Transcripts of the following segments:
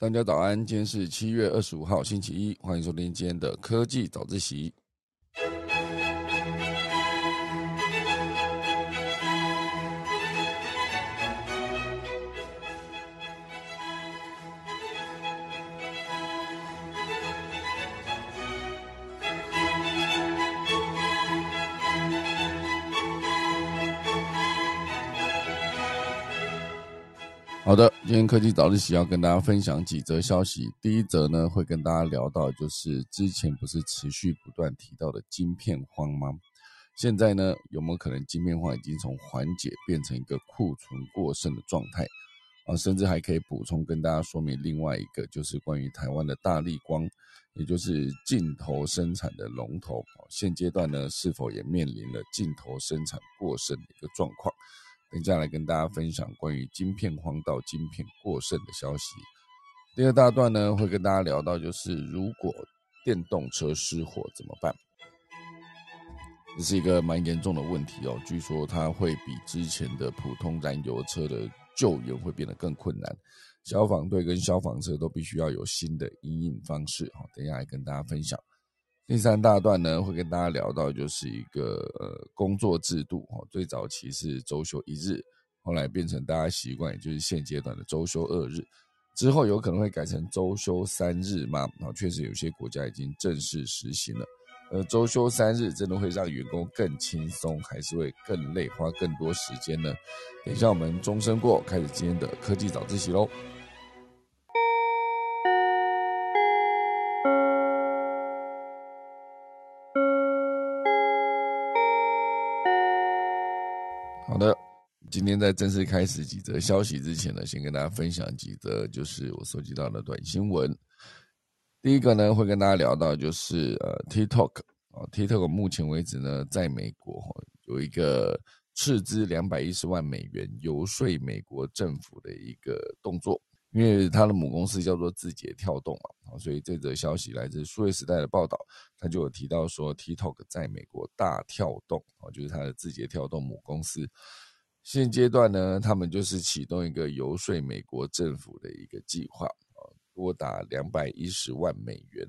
大家早安，今天是七月二十五号，星期一，欢迎收听今天的科技早自习。好的，今天科技早自习要跟大家分享几则消息。第一则呢，会跟大家聊到，就是之前不是持续不断提到的晶片荒吗？现在呢，有没有可能晶片荒已经从缓解变成一个库存过剩的状态？啊，甚至还可以补充跟大家说明另外一个，就是关于台湾的大力光，也就是镜头生产的龙头，现阶段呢，是否也面临了镜头生产过剩的一个状况？等下来跟大家分享关于晶片荒到晶片过剩的消息。第二大段呢，会跟大家聊到，就是如果电动车失火怎么办？这是一个蛮严重的问题哦。据说它会比之前的普通燃油车的救援会变得更困难，消防队跟消防车都必须要有新的应应方式。哈，等下来跟大家分享。第三大段呢，会跟大家聊到，就是一个呃工作制度哦，最早期是周休一日，后来变成大家习惯，也就是现阶段的周休二日，之后有可能会改成周休三日嘛？啊，确实有些国家已经正式实行了。呃，周休三日真的会让员工更轻松，还是会更累，花更多时间呢？等一下我们钟声过，开始今天的科技早自习喽。好的，今天在正式开始几则消息之前呢，先跟大家分享几则就是我收集到的短新闻。第一个呢，会跟大家聊到就是呃，TikTok 啊，TikTok 目前为止呢，在美国有一个斥资两百一十万美元游说美国政府的一个动作，因为它的母公司叫做字节跳动啊，所以这则消息来自数位时代的报道，他就有提到说，TikTok 在美国大跳动啊，就是它的字节跳动母公司。现阶段呢，他们就是启动一个游说美国政府的一个计划啊，多达两百一十万美元。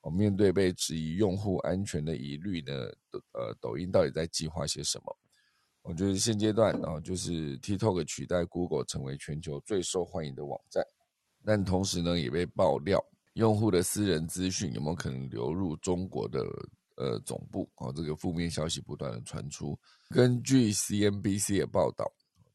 哦，面对被质疑用户安全的疑虑呢，呃，抖音到底在计划些什么？我觉得现阶段啊，就是 TikTok 取代 Google 成为全球最受欢迎的网站，但同时呢，也被爆料用户的私人资讯有没有可能流入中国的？呃，总部哦，这个负面消息不断的传出。根据 CNBC 的报道，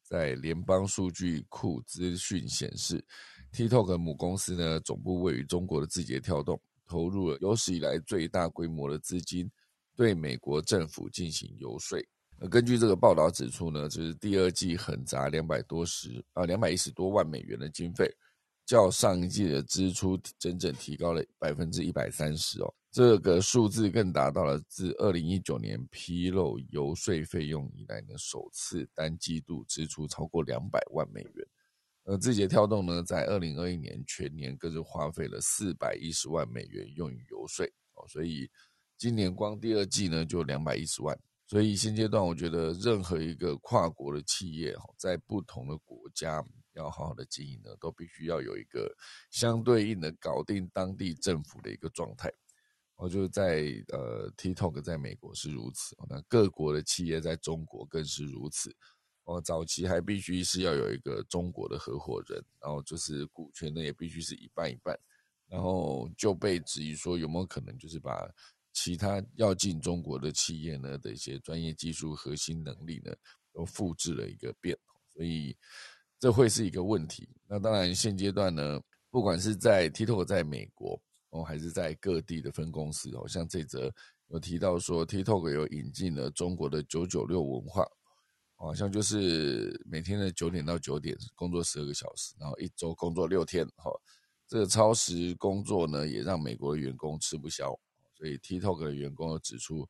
在联邦数据库资讯显示，TikTok 母公司呢总部位于中国的字节跳动，投入了有史以来最大规模的资金，对美国政府进行游说。呃，根据这个报道指出呢，就是第二季横砸两百多十啊，两百一十多万美元的经费，较上一季的支出整整提高了百分之一百三十哦。这个数字更达到了自二零一九年披露游说费用以来的首次单季度支出超过两百万美元。而字节跳动呢，在二零二一年全年更是花费了四百一十万美元用于游说哦，所以今年光第二季呢就两百一十万。所以现阶段，我觉得任何一个跨国的企业，在不同的国家要好好的经营呢，都必须要有一个相对应的搞定当地政府的一个状态。我就在呃，TikTok 在美国是如此，那各国的企业在中国更是如此。哦，早期还必须是要有一个中国的合伙人，然后就是股权呢也必须是一半一半，然后就被质疑说有没有可能就是把其他要进中国的企业呢的一些专业技术核心能力呢都复制了一个遍，所以这会是一个问题。那当然现阶段呢，不管是在 TikTok 在美国。哦，还是在各地的分公司哦，像这则有提到说，TikTok 有引进了中国的九九六文化，好像就是每天的九点到九点工作十二个小时，然后一周工作六天，哈，这个超时工作呢，也让美国的员工吃不消，所以 TikTok 的员工指出，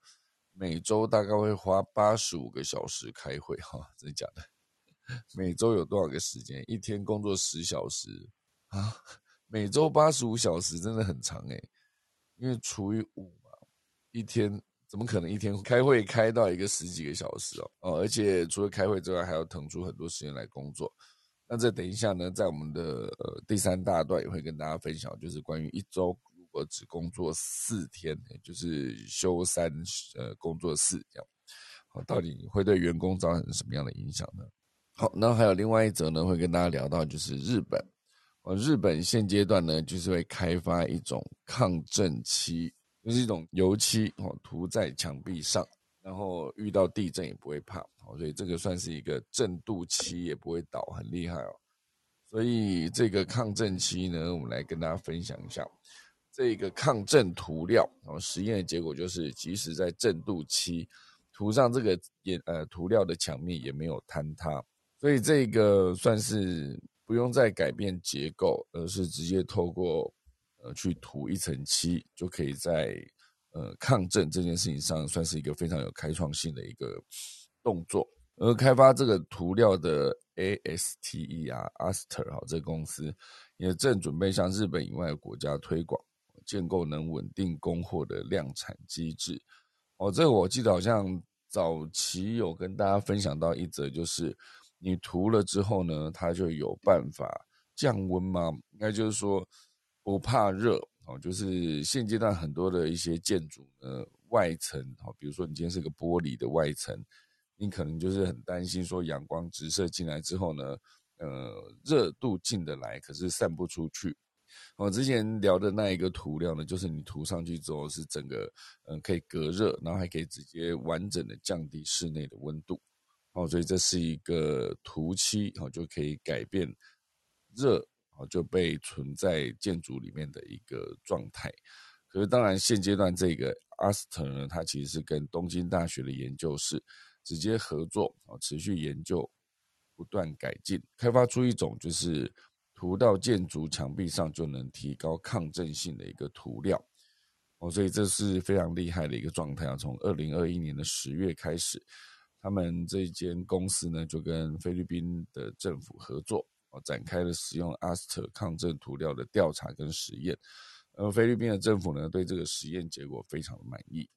每周大概会花八十五个小时开会，哈，真的假的？每周有多少个时间？一天工作十小时啊？每周八十五小时真的很长诶，因为除以五嘛，一天怎么可能一天开会开到一个十几个小时哦？哦，而且除了开会之外，还要腾出很多时间来工作，那这等一下呢，在我们的呃第三大段也会跟大家分享，就是关于一周如果只工作四天，就是休三呃工作四这样，好，到底会对员工造成什么样的影响呢？好，那还有另外一则呢，会跟大家聊到就是日本，呃，日本现阶段呢就是会开发一种抗震漆，就是一种油漆哦，涂在墙壁上。然后遇到地震也不会怕，所以这个算是一个震度漆也不会倒，很厉害哦。所以这个抗震漆呢，我们来跟大家分享一下这个抗震涂料。然后实验的结果就是，即使在震度漆涂上这个颜呃涂料的墙面也没有坍塌，所以这个算是不用再改变结构，而是直接透过呃去涂一层漆就可以在。呃，抗震这件事情上算是一个非常有开创性的一个动作。而开发这个涂料的 ASTE 啊，Aster 哈，这公司也正准备向日本以外的国家推广，建构能稳定供货的量产机制。哦，这个我记得好像早期有跟大家分享到一则，就是你涂了之后呢，它就有办法降温吗？应该就是说不怕热。哦，就是现阶段很多的一些建筑呢，外层，哦，比如说你今天是个玻璃的外层，你可能就是很担心说阳光直射进来之后呢，呃，热度进得来，可是散不出去。我之前聊的那一个涂料呢，就是你涂上去之后是整个，嗯，可以隔热，然后还可以直接完整的降低室内的温度。哦，所以这是一个涂漆，哦，就可以改变热。哦就被存在建筑里面的一个状态，可是当然现阶段这个阿斯特呢，它其实是跟东京大学的研究室直接合作啊，持续研究，不断改进，开发出一种就是涂到建筑墙壁上就能提高抗震性的一个涂料哦，所以这是非常厉害的一个状态啊！从二零二一年的十月开始，他们这间公司呢就跟菲律宾的政府合作。展开了使用阿斯特抗震涂料的调查跟实验，而菲律宾的政府呢对这个实验结果非常的满意，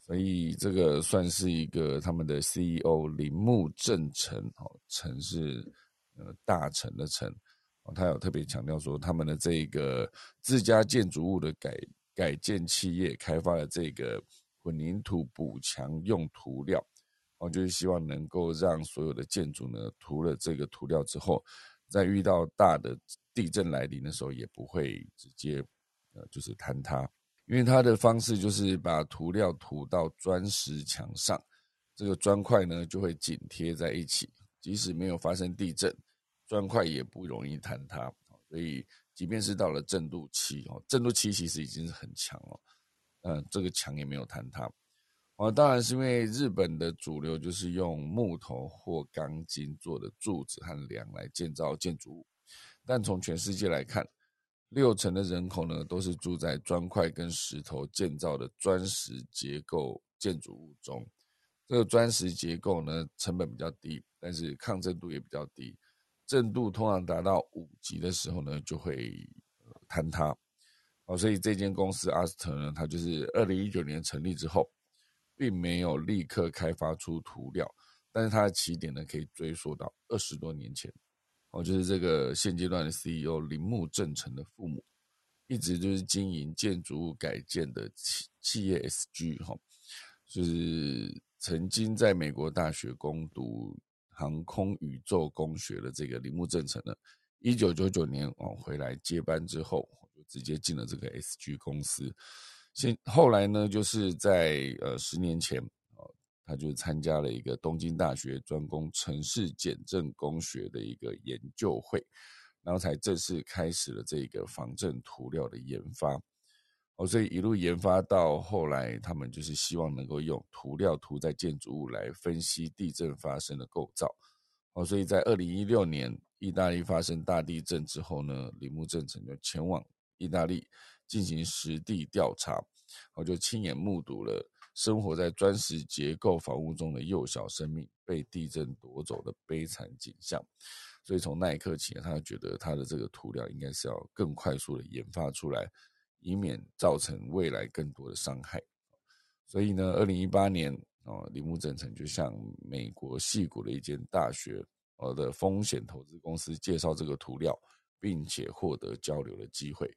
所以这个算是一个他们的 CEO 铃木正成，哦，成是呃大成的成，他有特别强调说他们的这个自家建筑物的改改建企业开发了这个混凝土补强用涂料。我就是希望能够让所有的建筑呢涂了这个涂料之后，在遇到大的地震来临的时候，也不会直接呃就是坍塌，因为它的方式就是把涂料涂到砖石墙上，这个砖块呢就会紧贴在一起，即使没有发生地震，砖块也不容易坍塌。所以即便是到了震度七哦，震度七其实已经是很强了，嗯，这个墙也没有坍塌。哦，当然是因为日本的主流就是用木头或钢筋做的柱子和梁来建造建筑物，但从全世界来看，六成的人口呢都是住在砖块跟石头建造的砖石结构建筑物中。这个砖石结构呢成本比较低，但是抗震度也比较低，震度通常达到五级的时候呢就会坍塌。哦，所以这间公司阿斯特呢，它就是二零一九年成立之后。并没有立刻开发出涂料，但是它的起点呢，可以追溯到二十多年前。哦，就是这个现阶段的 CEO 铃木正成的父母，一直就是经营建筑物改建的企企业 SG 哈，就是曾经在美国大学攻读航空宇宙工学的这个铃木正成呢，一九九九年哦回来接班之后，就直接进了这个 SG 公司。现后来呢，就是在呃十年前，哦，他就参加了一个东京大学专攻城市减震工学的一个研究会，然后才正式开始了这个防震涂料的研发。哦，所以一路研发到后来，他们就是希望能够用涂料涂在建筑物来分析地震发生的构造。哦，所以在二零一六年意大利发生大地震之后呢，铃木正成就前往意大利。进行实地调查，我就亲眼目睹了生活在砖石结构房屋中的幼小生命被地震夺走的悲惨景象。所以从那一刻起，他觉得他的这个涂料应该是要更快速的研发出来，以免造成未来更多的伤害。所以呢，二零一八年哦，铃木正成就向美国戏谷的一间大学呃的风险投资公司介绍这个涂料，并且获得交流的机会，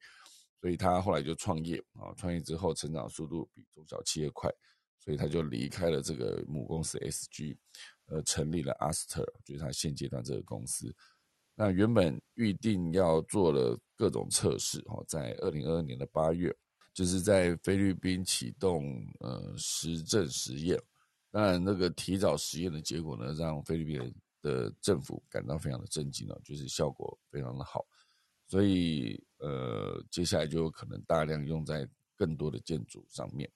所以他后来就创业啊，创业之后成长速度比中小企业快，所以他就离开了这个母公司 SG，呃，成立了 Aster，就是他现阶段这个公司。那原本预定要做了各种测试哈，在二零二二年的八月，就是在菲律宾启动呃实证实验。当然，那个提早实验的结果呢，让菲律宾的政府感到非常的震惊了，就是效果非常的好，所以呃，接下来就有可能大量用在更多的建筑上面。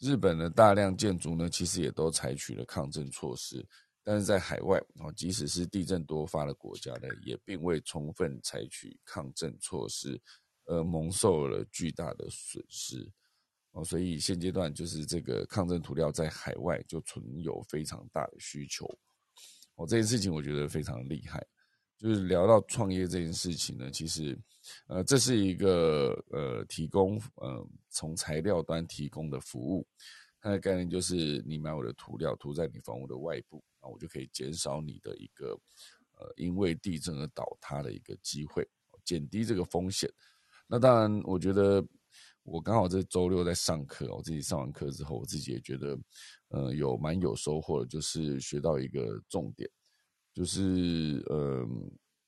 日本的大量建筑呢，其实也都采取了抗震措施，但是在海外啊，即使是地震多发的国家呢，也并未充分采取抗震措施，而蒙受了巨大的损失。哦，所以现阶段就是这个抗震涂料在海外就存有非常大的需求。哦，这件事情我觉得非常厉害。就是聊到创业这件事情呢，其实，呃，这是一个呃提供呃从材料端提供的服务。它的概念就是，你买我的涂料涂在你房屋的外部，那我就可以减少你的一个呃因为地震而倒塌的一个机会，减低这个风险。那当然，我觉得。我刚好这周六在上课，我自己上完课之后，我自己也觉得，呃，有蛮有收获的，就是学到一个重点，就是呃，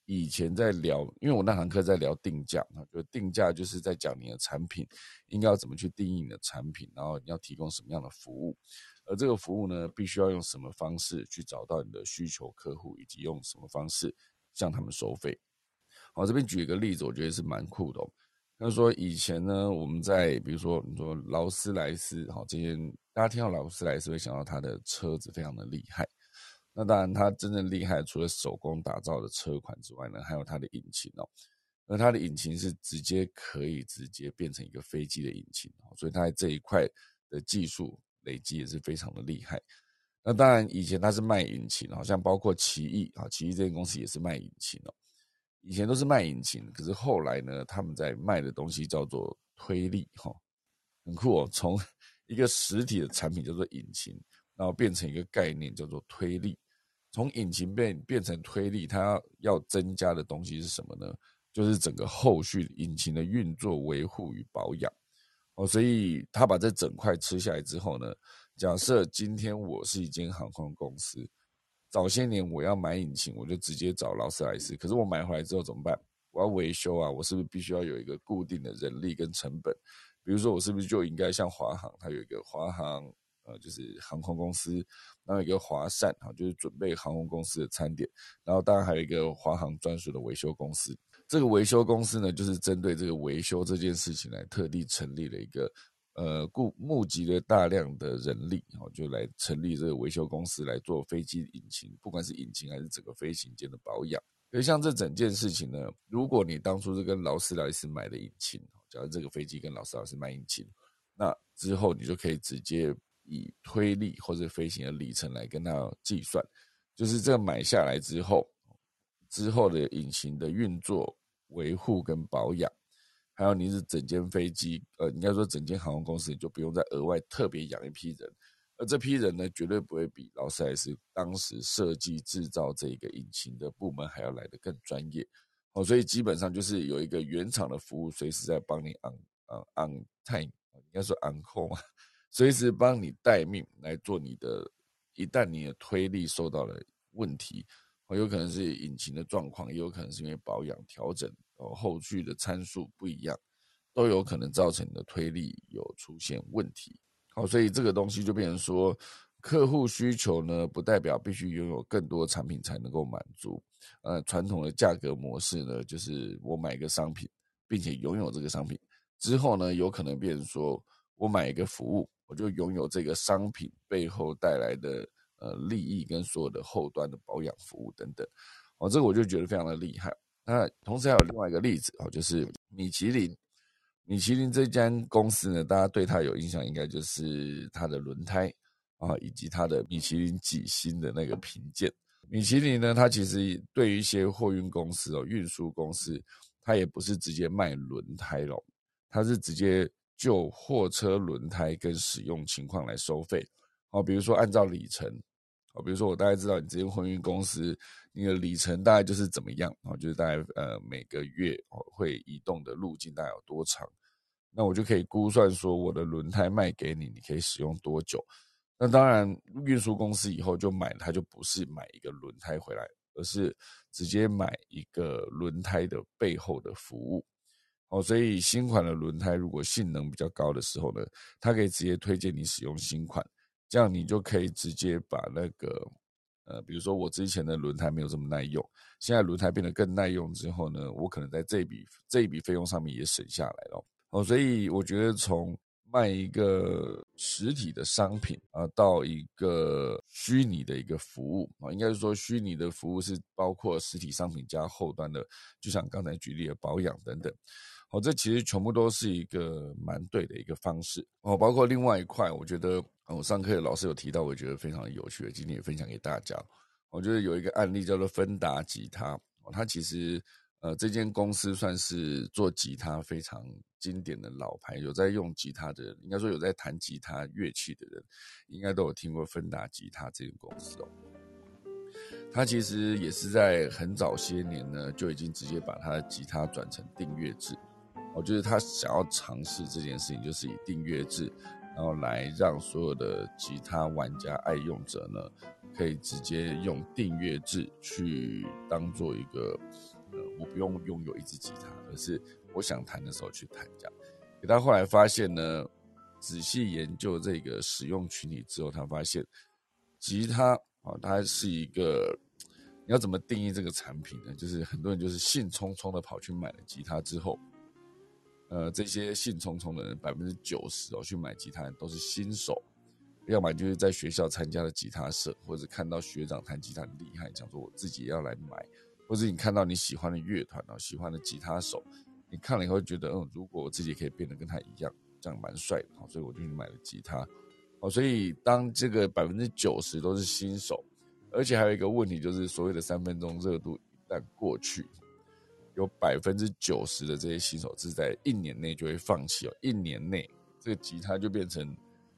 以前在聊，因为我那堂课在聊定价啊，就定价就是在讲你的产品应该要怎么去定义你的产品，然后你要提供什么样的服务，而这个服务呢，必须要用什么方式去找到你的需求客户，以及用什么方式向他们收费。好，这边举一个例子，我觉得是蛮酷的。他说：“以前呢，我们在比如说你说劳斯莱斯，好，这些大家听到劳斯莱斯会想到它的车子非常的厉害。那当然，它真正厉害除了手工打造的车款之外呢，还有它的引擎哦。那它的引擎是直接可以直接变成一个飞机的引擎哦，所以它在这一块的技术累积也是非常的厉害。那当然，以前它是卖引擎，好像包括奇异啊，奇异这间公司也是卖引擎哦。”以前都是卖引擎，可是后来呢，他们在卖的东西叫做推力，哈，很酷哦。从 一个实体的产品叫做引擎，然后变成一个概念叫做推力。从引擎变变成推力，它要增加的东西是什么呢？就是整个后续引擎的运作、维护与保养。哦，所以他把这整块吃下来之后呢，假设今天我是一间航空公司。早些年我要买引擎，我就直接找劳斯莱斯。可是我买回来之后怎么办？我要维修啊，我是不是必须要有一个固定的人力跟成本？比如说，我是不是就应该像华航，它有一个华航，呃，就是航空公司，然后一个华膳，哈，就是准备航空公司的餐点，然后当然还有一个华航专属的维修公司。这个维修公司呢，就是针对这个维修这件事情来特地成立了一个。呃，雇募集了大量的人力，然后就来成立这个维修公司来做飞机引擎，不管是引擎还是整个飞行间的保养。所以像这整件事情呢，如果你当初是跟劳斯莱斯买的引擎，假如这个飞机跟劳斯莱斯买引擎，那之后你就可以直接以推力或者飞行的里程来跟他计算，就是这个买下来之后，之后的引擎的运作、维护跟保养。还有你是整间飞机，呃，应该说整间航空公司，你就不用再额外特别养一批人，而这批人呢，绝对不会比劳斯莱斯当时设计制造这个引擎的部门还要来得更专业。哦，所以基本上就是有一个原厂的服务，随时在帮你 on 呃 on time，应该说 on call 嘛，随时帮你待命来做你的。一旦你的推力受到了问题，哦，有可能是引擎的状况，也有可能是因为保养调整。哦，后续的参数不一样，都有可能造成你的推力有出现问题。好，所以这个东西就变成说，客户需求呢，不代表必须拥有更多产品才能够满足。呃，传统的价格模式呢，就是我买一个商品，并且拥有这个商品之后呢，有可能变成说我买一个服务，我就拥有这个商品背后带来的呃利益跟所有的后端的保养服务等等。哦，这个我就觉得非常的厉害。那同时还有另外一个例子哦，就是米其林。米其林这间公司呢，大家对它有印象，应该就是它的轮胎啊，以及它的米其林几星的那个评鉴。米其林呢，它其实对于一些货运公司哦，运输公司，它也不是直接卖轮胎咯，它是直接就货车轮胎跟使用情况来收费哦。比如说按照里程哦，比如说我大概知道你这间婚运公司，你的里程大概就是怎么样啊，就是大概呃每个月会移动的路径大概有多长，那我就可以估算说我的轮胎卖给你，你可以使用多久。那当然，运输公司以后就买，它就不是买一个轮胎回来，而是直接买一个轮胎的背后的服务。哦，所以新款的轮胎如果性能比较高的时候呢，它可以直接推荐你使用新款，这样你就可以直接把那个，呃，比如说我之前的轮胎没有这么耐用，现在轮胎变得更耐用之后呢，我可能在这笔这一笔费用上面也省下来了。哦，所以我觉得从卖一个实体的商品啊，到一个虚拟的一个服务啊，应该是说虚拟的服务是包括实体商品加后端的，就像刚才举例的保养等等。哦，这其实全部都是一个蛮对的一个方式哦。包括另外一块，我觉得我上课老师有提到，我觉得非常有趣的，今天也分享给大家。我觉得有一个案例叫做芬达吉他，它其实。呃，这间公司算是做吉他非常经典的老牌，有在用吉他的人，应该说有在弹吉他乐器的人，应该都有听过芬达吉他这间公司哦。他其实也是在很早些年呢，就已经直接把他的吉他转成订阅制。我觉得他想要尝试这件事情，就是以订阅制，然后来让所有的吉他玩家、爱用者呢，可以直接用订阅制去当做一个。呃，我不用拥有一支吉他，而是我想弹的时候去弹。这样，可他后来发现呢，仔细研究这个使用群体之后，他发现吉他啊，它是一个你要怎么定义这个产品呢？就是很多人就是兴冲冲的跑去买了吉他之后，呃，这些兴冲冲的人百分之九十哦去买吉他都是新手，要么就是在学校参加了吉他社，或者看到学长弹吉他很厉害，想说我自己要来买。或者你看到你喜欢的乐团哦，喜欢的吉他手，你看了以后觉得，嗯，如果我自己可以变得跟他一样，这样蛮帅的哦，所以我就去买了吉他。哦，所以当这个百分之九十都是新手，而且还有一个问题就是，所谓的三分钟热度一旦过去，有百分之九十的这些新手是在一年内就会放弃哦，一年内这个吉他就变成。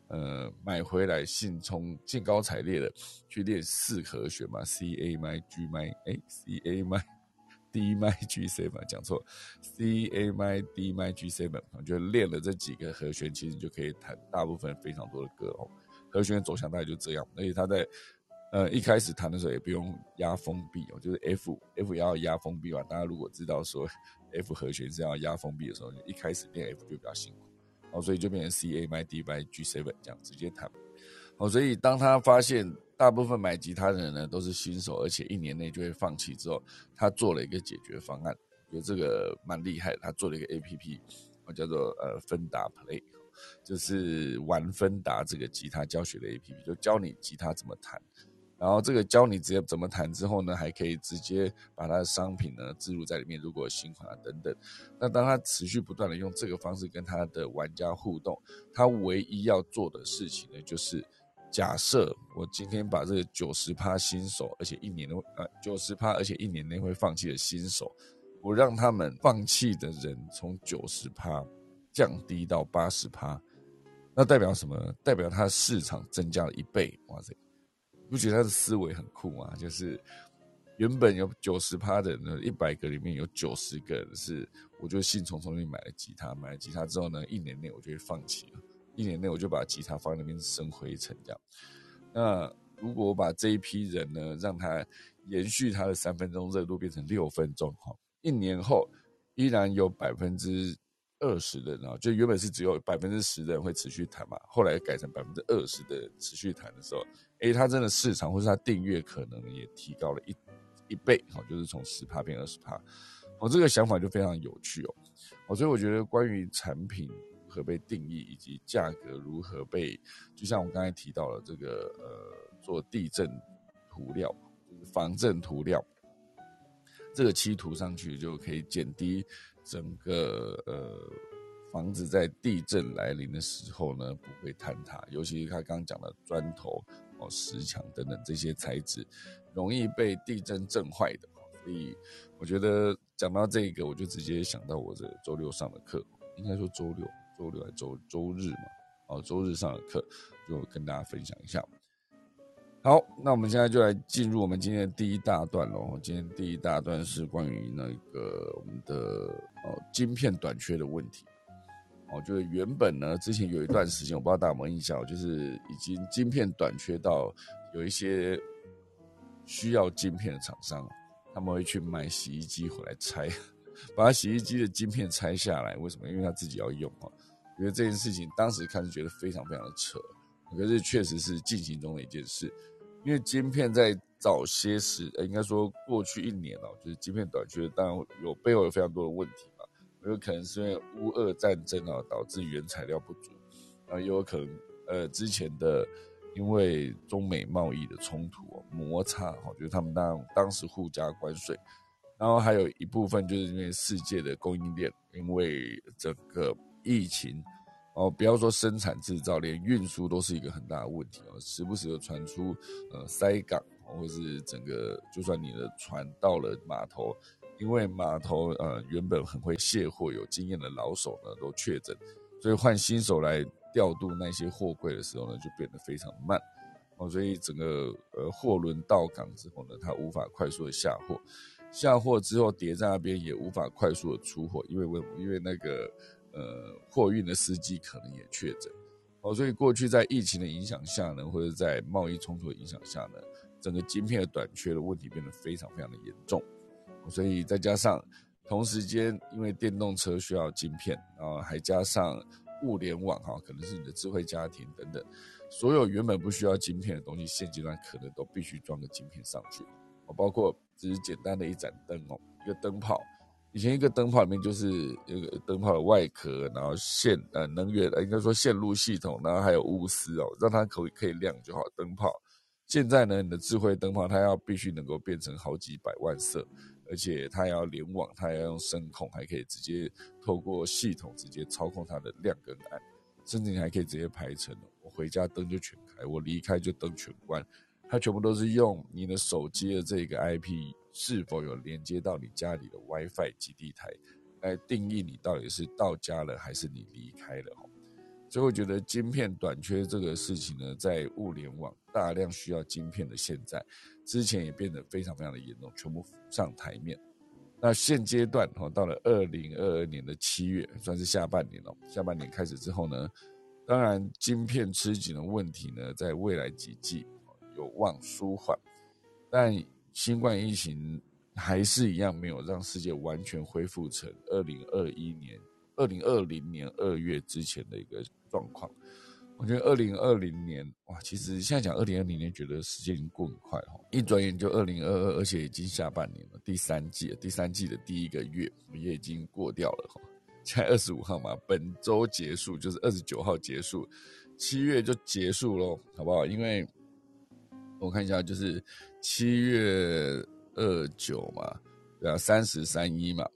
呃，买回来兴冲兴高采烈的去练四和弦嘛，C A M G M 哎，C A M D M G seven 讲错，C A M D M G seven，我觉得练了这几个和弦，其实就可以弹大部分非常多的歌哦。和弦走向大概就这样，而且他在呃一开始弹的时候也不用压封闭哦，就是 F F 要压封闭嘛。大家如果知道说 F 和弦是要压封闭的时候，一开始练 F 就比较辛苦。哦，所以就变成 C A M D by G seven 这样直接弹。哦，所以当他发现大部分买吉他的人呢都是新手，而且一年内就会放弃之后，他做了一个解决方案，觉得这个蛮厉害。他做了一个 A P P，叫做呃芬达 Play，就是玩芬达这个吉他教学的 A P P，就教你吉他怎么弹。然后这个教你直接怎么弹之后呢，还可以直接把它的商品呢置入在里面，如果有新款啊等等。那当他持续不断的用这个方式跟他的玩家互动，他唯一要做的事情呢，就是假设我今天把这个九十趴新手，而且一年的呃九十趴，而且一年内会放弃的新手，我让他们放弃的人从九十趴降低到八十趴，那代表什么呢？代表他的市场增加了一倍，哇塞！不觉得他的思维很酷吗？就是原本有九十趴的人，一百个里面有九十个人是，我就兴冲冲去买了吉他，买了吉他之后呢，一年内我就会放弃了，一年内我就把吉他放在那边生灰尘这样。那如果我把这一批人呢，让他延续他的三分钟热度变成六分钟，哈，一年后依然有百分之。二十的人啊，就原本是只有百分之十的人会持续弹嘛，后来改成百分之二十的持续弹的时候，诶，他真的市场或是他订阅可能也提高了一一倍，哦，就是从十趴变二十趴，哦，这个想法就非常有趣哦，哦，所以我觉得关于产品如何被定义以及价格如何被，就像我刚才提到了这个呃，做地震涂料，防震涂料，这个漆涂上去就可以减低。整个呃房子在地震来临的时候呢，不会坍塌，尤其是他刚刚讲的砖头、哦石墙等等这些材质，容易被地震震坏的。所以我觉得讲到这个，我就直接想到我这周六上的课，应该说周六、周六还周周日嘛，哦周日上的课就跟大家分享一下。好，那我们现在就来进入我们今天的第一大段喽。今天第一大段是关于那个我们的呃晶片短缺的问题。哦，就是原本呢，之前有一段时间，我不知道大家有没有印象，就是已经晶片短缺到有一些需要晶片的厂商，他们会去买洗衣机回来拆，把洗衣机的晶片拆下来。为什么？因为他自己要用啊。觉得这件事情当时看是觉得非常非常的扯，可是确实是进行中的一件事。因为晶片在早些时，呃，应该说过去一年哦，就是晶片短缺，当然有背后有非常多的问题。有可能是因为乌俄战争啊，导致原材料不足，然后也有可能，呃，之前的因为中美贸易的冲突摩擦，哈，就是他们当当时互加关税，然后还有一部分就是因为世界的供应链，因为整个疫情。哦，不要说生产制造，连运输都是一个很大的问题哦，时不时的传出呃塞港，或是整个就算你的船到了码头，因为码头呃原本很会卸货、有经验的老手呢都确诊，所以换新手来调度那些货柜的时候呢，就变得非常慢。哦，所以整个呃货轮到港之后呢，它无法快速的下货，下货之后叠在那边也无法快速的出货，因为为因为那个。呃，货运的司机可能也确诊，哦，所以过去在疫情的影响下呢，或者在贸易冲突的影响下呢，整个晶片的短缺的问题变得非常非常的严重，所以再加上同时间，因为电动车需要晶片，然后还加上物联网哈，可能是你的智慧家庭等等，所有原本不需要晶片的东西，现阶段可能都必须装个晶片上去，哦，包括只是简单的一盏灯哦，一个灯泡。以前一个灯泡里面就是一个灯泡的外壳，然后线呃能源呃应该说线路系统，然后还有钨丝哦，让它可以可以亮就好。灯泡现在呢，你的智慧灯泡它要必须能够变成好几百万色，而且它要联网，它要用声控，还可以直接透过系统直接操控它的亮跟暗，甚至你还可以直接排成我回家灯就全开，我离开就灯全关，它全部都是用你的手机的这个 IP。是否有连接到你家里的 WiFi 基地台，来定义你到底是到家了还是你离开了？所以我觉得晶片短缺这个事情呢，在物联网大量需要晶片的现在，之前也变得非常非常的严重，全部上台面。那现阶段哈，到了二零二二年的七月，算是下半年了。下半年开始之后呢，当然晶片吃紧的问题呢，在未来几季有望舒缓，但。新冠疫情还是一样没有让世界完全恢复成二零二一年、二零二零年二月之前的一个状况。我觉得二零二零年哇，其实现在讲二零二零年，觉得时间已经过很快哈，一转眼就二零二二，而且已经下半年了，第三季了，第三季的第一个月也已经过掉了哈。现在二十五号嘛，本周结束就是二十九号结束，七月就结束喽，好不好？因为我看一下，就是七月二九嘛，对啊，三十三一嘛，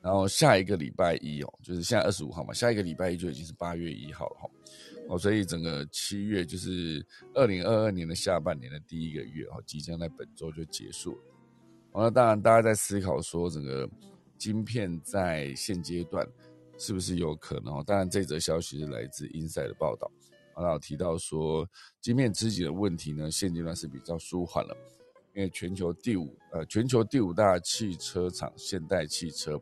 然后下一个礼拜一哦，就是现在二十五号嘛，下一个礼拜一就已经是八月一号了哈，哦所以整个七月就是二零二二年的下半年的第一个月哦，即将在本周就结束了。那当然，大家在思考说，整个晶片在现阶段是不是有可能？当然，这则消息是来自英赛的报道。然后提到说，晶片自己的问题呢，现阶段是比较舒缓了，因为全球第五呃全球第五大汽车厂现代汽车，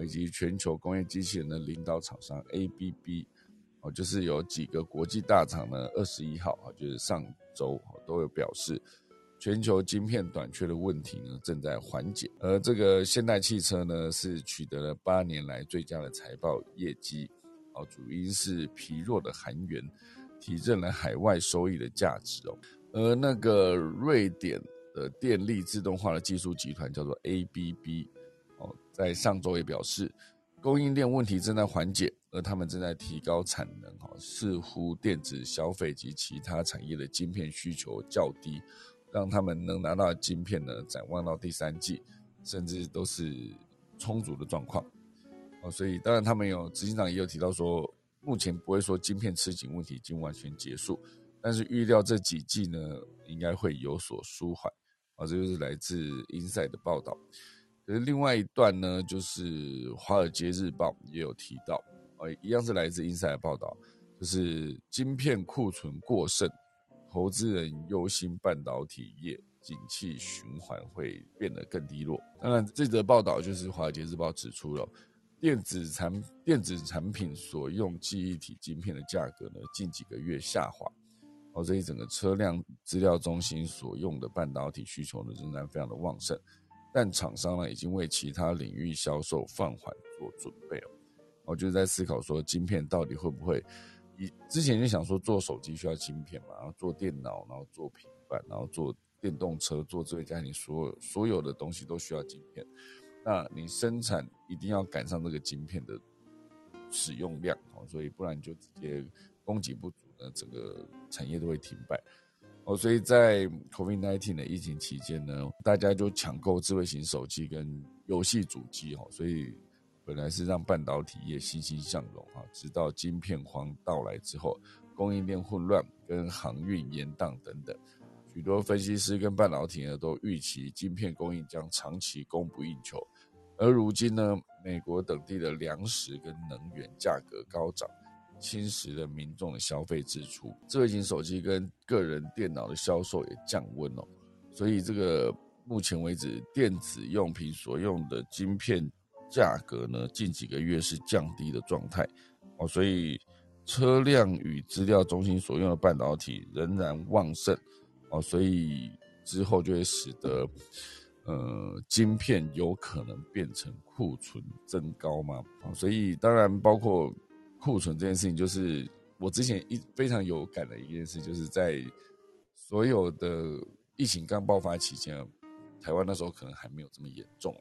以及全球工业机器人的领导厂商 ABB，哦，就是有几个国际大厂呢，二十一号啊，就是上周都有表示，全球晶片短缺的问题呢正在缓解，而这个现代汽车呢是取得了八年来最佳的财报业绩，哦，主因是疲弱的韩元。提振了海外收益的价值哦，而那个瑞典的电力自动化的技术集团叫做 ABB 哦，在上周也表示，供应链问题正在缓解，而他们正在提高产能哦，似乎电子消费及其他产业的晶片需求较低，让他们能拿到晶片呢，展望到第三季，甚至都是充足的状况哦，所以当然他们有执行长也有提到说。目前不会说晶片吃紧问题已经完全结束，但是预料这几季呢应该会有所舒缓啊，这就是来自英赛的报道。可是另外一段呢，就是《华尔街日报》也有提到，一样是来自英赛的报道，就是晶片库存过剩投资人忧心半导体业景气循环会变得更低落。当然，这则报道就是《华尔街日报》指出了电子产电子产品所用记忆体晶片的价格呢，近几个月下滑。哦，这一整个车辆资料中心所用的半导体需求呢，仍然非常的旺盛，但厂商呢，已经为其他领域销售放缓做准备了。我就在思考说，晶片到底会不会？以之前就想说，做手机需要晶片嘛，然后做电脑，然后做平板，然后做电动车，做智慧家庭，所有所有的东西都需要晶片。那你生产一定要赶上这个晶片的使用量哦，所以不然就直接供给不足。那整个产业都会停摆哦，所以在 COVID-19 的疫情期间呢，大家就抢购智慧型手机跟游戏主机哦，所以本来是让半导体业欣欣向荣啊，直到晶片荒到来之后，供应链混乱跟航运延宕等等，许多分析师跟半导体呢都预期晶片供应将长期供不应求，而如今呢，美国等地的粮食跟能源价格高涨。侵蚀了民众的消费支出，智慧型手机跟个人电脑的销售也降温了，所以这个目前为止电子用品所用的晶片价格呢，近几个月是降低的状态。哦，所以车辆与资料中心所用的半导体仍然旺盛。哦，所以之后就会使得呃晶片有可能变成库存增高嘛，所以当然包括。库存这件事情，就是我之前一非常有感的一件事，就是在所有的疫情刚爆发期间，台湾那时候可能还没有这么严重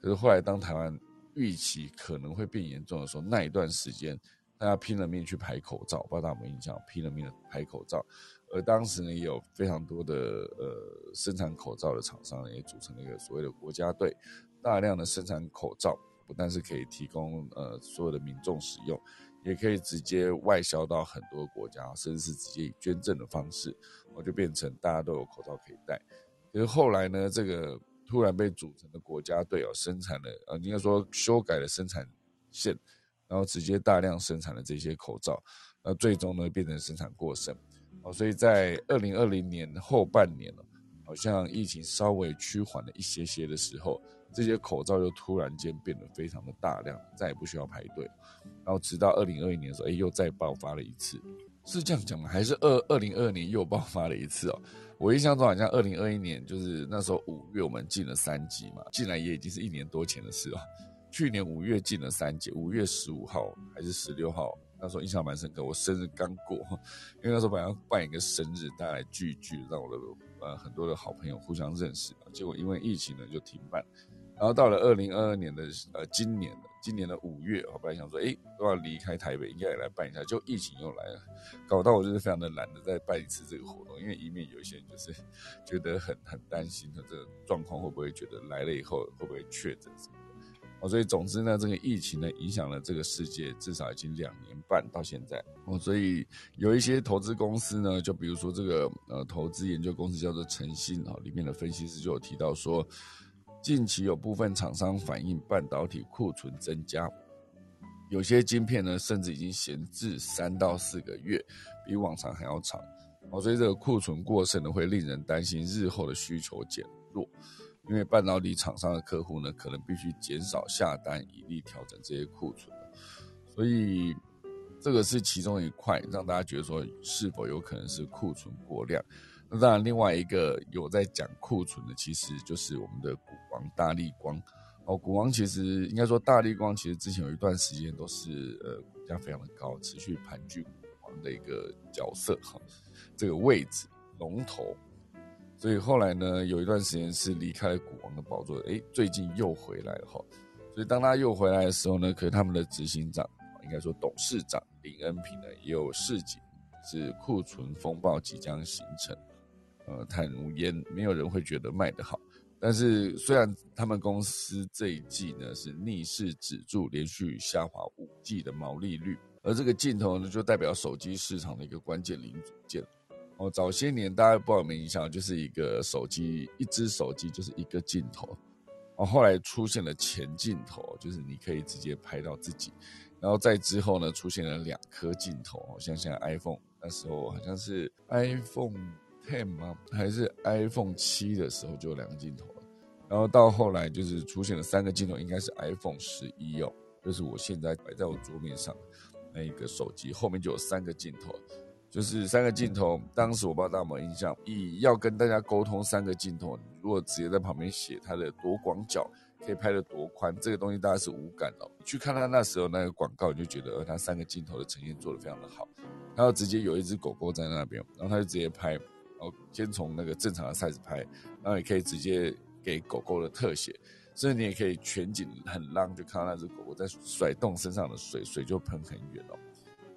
可是后来当台湾预期可能会变严重的时候，那一段时间大家拼了命去排口罩，不知道有没有印象？拼了命的排口罩，而当时呢，也有非常多的呃生产口罩的厂商也组成了一个所谓的国家队，大量的生产口罩，不但是可以提供呃所有的民众使用。也可以直接外销到很多国家，甚至是直接以捐赠的方式，我就变成大家都有口罩可以戴。可是后来呢，这个突然被组成的国家队哦，生产了呃，应该说修改了生产线，然后直接大量生产了这些口罩，那最终呢变成生产过剩哦，所以在二零二零年后半年了，好像疫情稍微趋缓了一些些的时候。这些口罩又突然间变得非常的大量，再也不需要排队。然后直到二零二一年的时候，哎，又再爆发了一次，是这样讲吗？还是二二零二年又爆发了一次哦？我印象中好像二零二一年就是那时候五月我们进了三级嘛，进来也已经是一年多前的事了。去年五月进了三级，五月十五号还是十六号，那时候印象蛮深刻。我生日刚过，因为那时候本来要办一个生日，大家来聚一聚，让我的呃很多的好朋友互相认识。结果因为疫情呢，就停办。然后到了二零二二年的呃今年的今年的五月，我本来想说，哎，都要离开台北，应该也来办一下，就疫情又来了，搞到我就是非常的懒得再办一次这个活动，因为以免有一些人就是 觉得很很担心的这个状况会不会觉得来了以后会不会确诊什么的，哦，所以总之呢，这个疫情呢影响了这个世界至少已经两年半到现在，哦，所以有一些投资公司呢，就比如说这个呃投资研究公司叫做诚信啊，里面的分析师就有提到说。近期有部分厂商反映半导体库存增加，有些晶片呢甚至已经闲置三到四个月，比往常还要长。哦，所以这个库存过剩呢，会令人担心日后的需求减弱，因为半导体厂商的客户呢，可能必须减少下单，以利调整这些库存。所以这个是其中一块，让大家觉得说是否有可能是库存过量。那当然，另外一个有在讲库存的，其实就是我们的股王大力光。哦，股王其实应该说大力光，其实之前有一段时间都是呃股价非常的高，持续盘踞股王的一个角色哈，这个位置龙头。所以后来呢，有一段时间是离开了股王的宝座，诶，最近又回来了哈。所以当他又回来的时候呢，可是他们的执行长，应该说董事长林恩平呢，也有事情，是库存风暴即将形成。呃，坦如烟，没有人会觉得卖得好。但是，虽然他们公司这一季呢是逆势止住连续下滑五季的毛利率，而这个镜头呢就代表手机市场的一个关键零组件。哦，早些年大家不知道有没有印象，就是一个手机，一只手机就是一个镜头。哦，后来出现了前镜头，就是你可以直接拍到自己。然后再之后呢，出现了两颗镜头，像现在 iPhone 那时候好像是 iPhone Ten 吗？还是 iPhone 七的时候就有两个镜头了。然后到后来就是出现了三个镜头，应该是 iPhone 十一哦，就是我现在摆在我桌面上那一个手机后面就有三个镜头，就是三个镜头。当时我不知道大家有没有印象，以要跟大家沟通三个镜头，如果直接在旁边写它的多广角。可以拍的多宽，这个东西大家是无感的。去看他那时候那个广告，你就觉得，呃，他三个镜头的呈现做的非常的好。然后直接有一只狗狗在那边，然后他就直接拍，然后先从那个正常的 size 拍，然后也可以直接给狗狗的特写，甚至你也可以全景很浪，就看到那只狗狗在甩动身上的水，水就喷很远哦。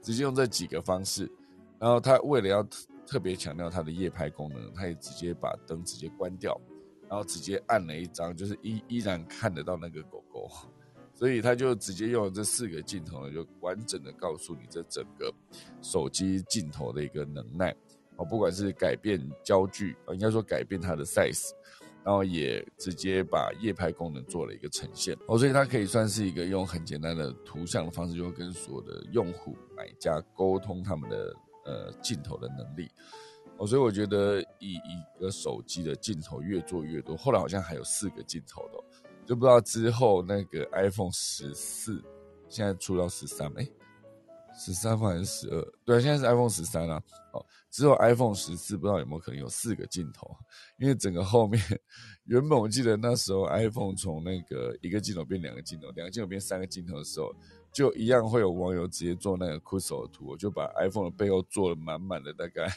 直接用这几个方式，然后他为了要特别强调它的夜拍功能，他也直接把灯直接关掉。然后直接按了一张，就是依依然看得到那个狗狗，所以他就直接用了这四个镜头呢，就完整的告诉你这整个手机镜头的一个能耐哦，不管是改变焦距，应该说改变它的 size，然后也直接把夜拍功能做了一个呈现哦，所以它可以算是一个用很简单的图像的方式，就跟所有的用户买家沟通他们的呃镜头的能力。哦，所以我觉得以一个手机的镜头越做越多，后来好像还有四个镜头的，就不知道之后那个 iPhone 十四现在出到十三，哎，十三还是十二？对，现在是 iPhone 十三啊。哦，只有 iPhone 十四不知道有没有可能有四个镜头，因为整个后面原本我记得那时候 iPhone 从那个一个镜头变两个镜头，两个镜头变三个镜头的时候，就一样会有网友直接做那个酷手图，就把 iPhone 的背后做了满满的大概。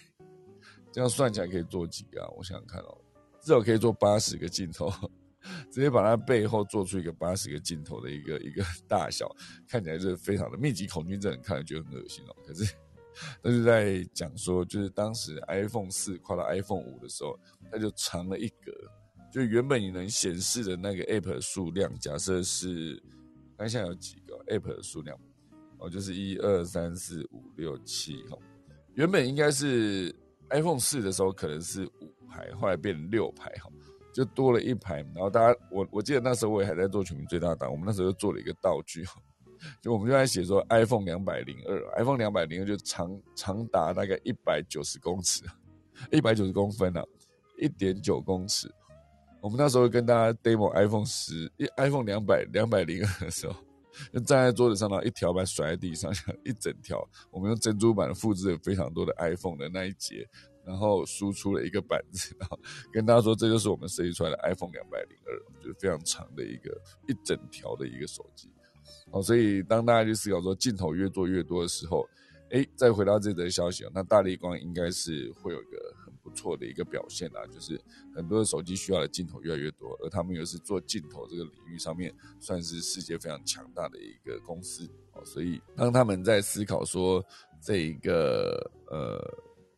这样算起来可以做几个？啊？我想想看哦，至少可以做八十个镜头，直接把它背后做出一个八十个镜头的一个一个 大小，看起来就是非常的密集恐惧症，看了觉得很恶心哦。可是，但是在讲说，就是当时 iPhone 四跨到 iPhone 五的时候，它就长了一格，就原本你能显示的那个 App 数量，假设是看现在有几个 App 的数量，哦，就是一二三四五六七哈，原本应该是。iPhone 四的时候可能是五排，后来变六排哈，就多了一排。然后大家，我我记得那时候我也还在做全民最大档，我们那时候就做了一个道具，就我们就在写说 iPhone 两百零二，iPhone 两百零二就长长达大概一百九十公尺，一百九十公分啊，一点九公尺。我们那时候跟大家 demo iPhone 十一，iPhone 两百两百零二的时候。就站在桌子上，然后一条板甩在地上，一整条。我们用珍珠板复制了非常多的 iPhone 的那一节，然后输出了一个板子，然后跟大家说，这就是我们设计出来的 iPhone 两百零二，就是非常长的一个一整条的一个手机。哦，所以当大家去思考说镜头越做越多的时候，哎，再回到这则消息那大力光应该是会有一个很。不错的一个表现啊，就是很多的手机需要的镜头越来越多，而他们又是做镜头这个领域上面算是世界非常强大的一个公司哦，所以当他们在思考说这一个呃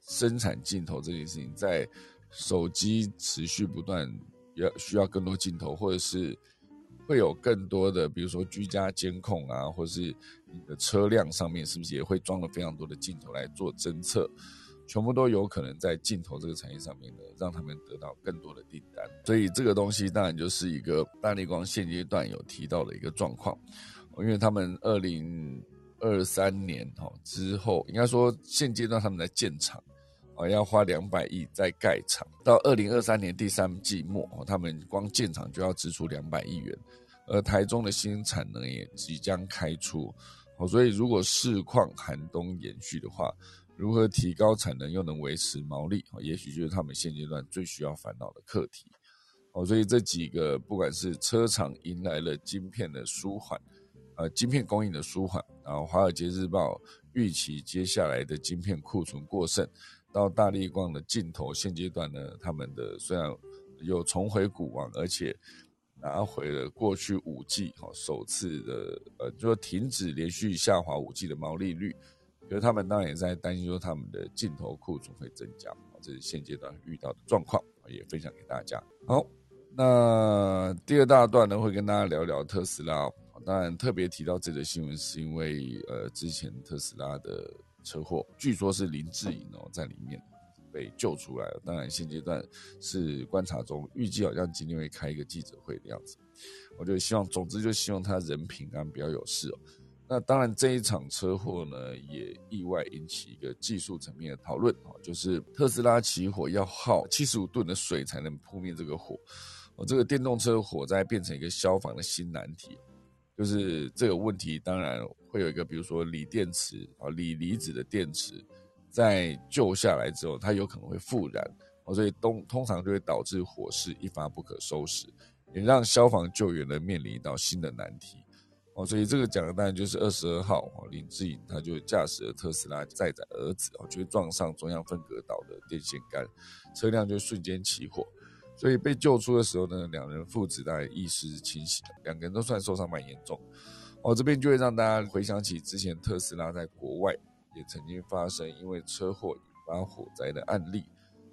生产镜头这件事情，在手机持续不断要需要更多镜头，或者是会有更多的，比如说居家监控啊，或者是你的车辆上面是不是也会装了非常多的镜头来做侦测？全部都有可能在镜头这个产业上面呢，让他们得到更多的订单。所以这个东西当然就是一个大力光现阶段有提到的一个状况，因为他们二零二三年哈之后，应该说现阶段他们在建厂啊，要花两百亿在盖厂，到二零二三年第三季末，他们光建厂就要支出两百亿元，而台中的新产能也即将开出，哦，所以如果市况寒冬延续的话。如何提高产能又能维持毛利？也许就是他们现阶段最需要烦恼的课题。哦，所以这几个不管是车厂迎来了晶片的舒缓，呃，晶片供应的舒缓，然后华尔街日报预期接下来的晶片库存过剩，到大力光的镜头现阶段呢，他们的虽然有重回股王，而且拿回了过去五 G 哈首次的呃，就说停止连续下滑五 G 的毛利率。可是他们当然也在担心说他们的镜头库存会增加这是现阶段遇到的状况也分享给大家。好，那第二大段呢会跟大家聊聊特斯拉。当然特别提到这则新闻，是因为呃之前特斯拉的车祸，据说是林志颖哦在里面被救出来了。当然现阶段是观察中，预计好像今天会开一个记者会的样子。我就希望，总之就希望他人平安，不要有事哦。那当然，这一场车祸呢，也意外引起一个技术层面的讨论哦，就是特斯拉起火要耗七十五吨的水才能扑灭这个火，哦，这个电动车火灾变成一个消防的新难题，就是这个问题当然会有一个，比如说锂电池啊，锂离子的电池在救下来之后，它有可能会复燃，哦，所以通通常就会导致火势一发不可收拾，也让消防救援呢面临一道新的难题。哦，所以这个讲的当然就是二十二号哦，林志颖他就驾驶了特斯拉载着儿子哦，就撞上中央分隔岛的电线杆，车辆就瞬间起火。所以被救出的时候呢，两人父子大概意识清醒，两个人都算受伤蛮严重。哦，这边就会让大家回想起之前特斯拉在国外也曾经发生因为车祸引发火灾的案例，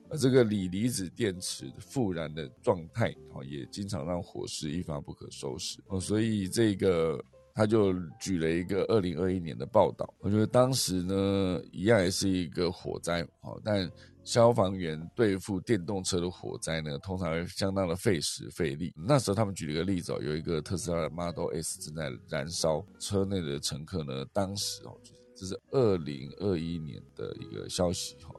而这个锂离子电池复燃的状态哦，也经常让火势一发不可收拾。哦，所以这个。他就举了一个二零二一年的报道，我觉得当时呢，一样也是一个火灾，哦，但消防员对付电动车的火灾呢，通常会相当的费时费力。那时候他们举了一个例子哦，有一个特斯拉的 Model S 正在燃烧，车内的乘客呢，当时哦，这是二零二一年的一个消息哈，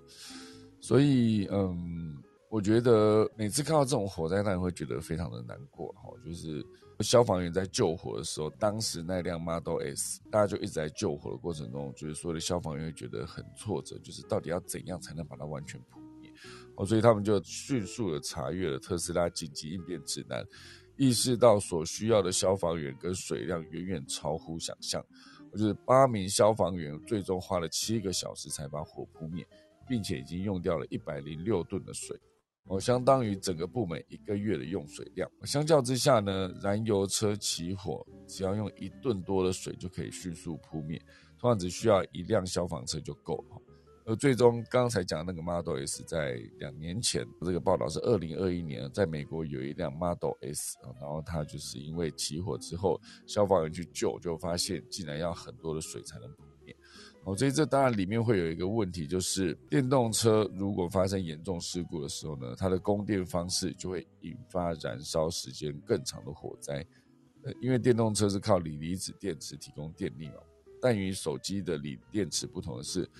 所以嗯，我觉得每次看到这种火灾，当然会觉得非常的难过哈，就是。消防员在救火的时候，当时那辆 Model S，大家就一直在救火的过程中，就是所有的消防员会觉得很挫折，就是到底要怎样才能把它完全扑灭？哦，所以他们就迅速的查阅了特斯拉紧急应变指南，意识到所需要的消防员跟水量远远超乎想象。就是八名消防员最终花了七个小时才把火扑灭，并且已经用掉了一百零六吨的水。哦，相当于整个部门一个月的用水量。相较之下呢，燃油车起火只要用一吨多的水就可以迅速扑灭，通常只需要一辆消防车就够了。而最终刚才讲那个 Model S，在两年前这个报道是二零二一年，在美国有一辆 Model S，然后它就是因为起火之后，消防员去救，就发现竟然要很多的水才能扑。哦，所以这当然里面会有一个问题，就是电动车如果发生严重事故的时候呢，它的供电方式就会引发燃烧时间更长的火灾。呃，因为电动车是靠锂离子电池提供电力嘛，但与手机的锂电池不同的是，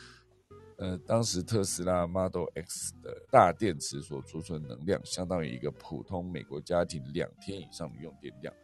呃，当时特斯拉 Model X 的大电池所储存能量，相当于一个普通美国家庭两天以上的用电量。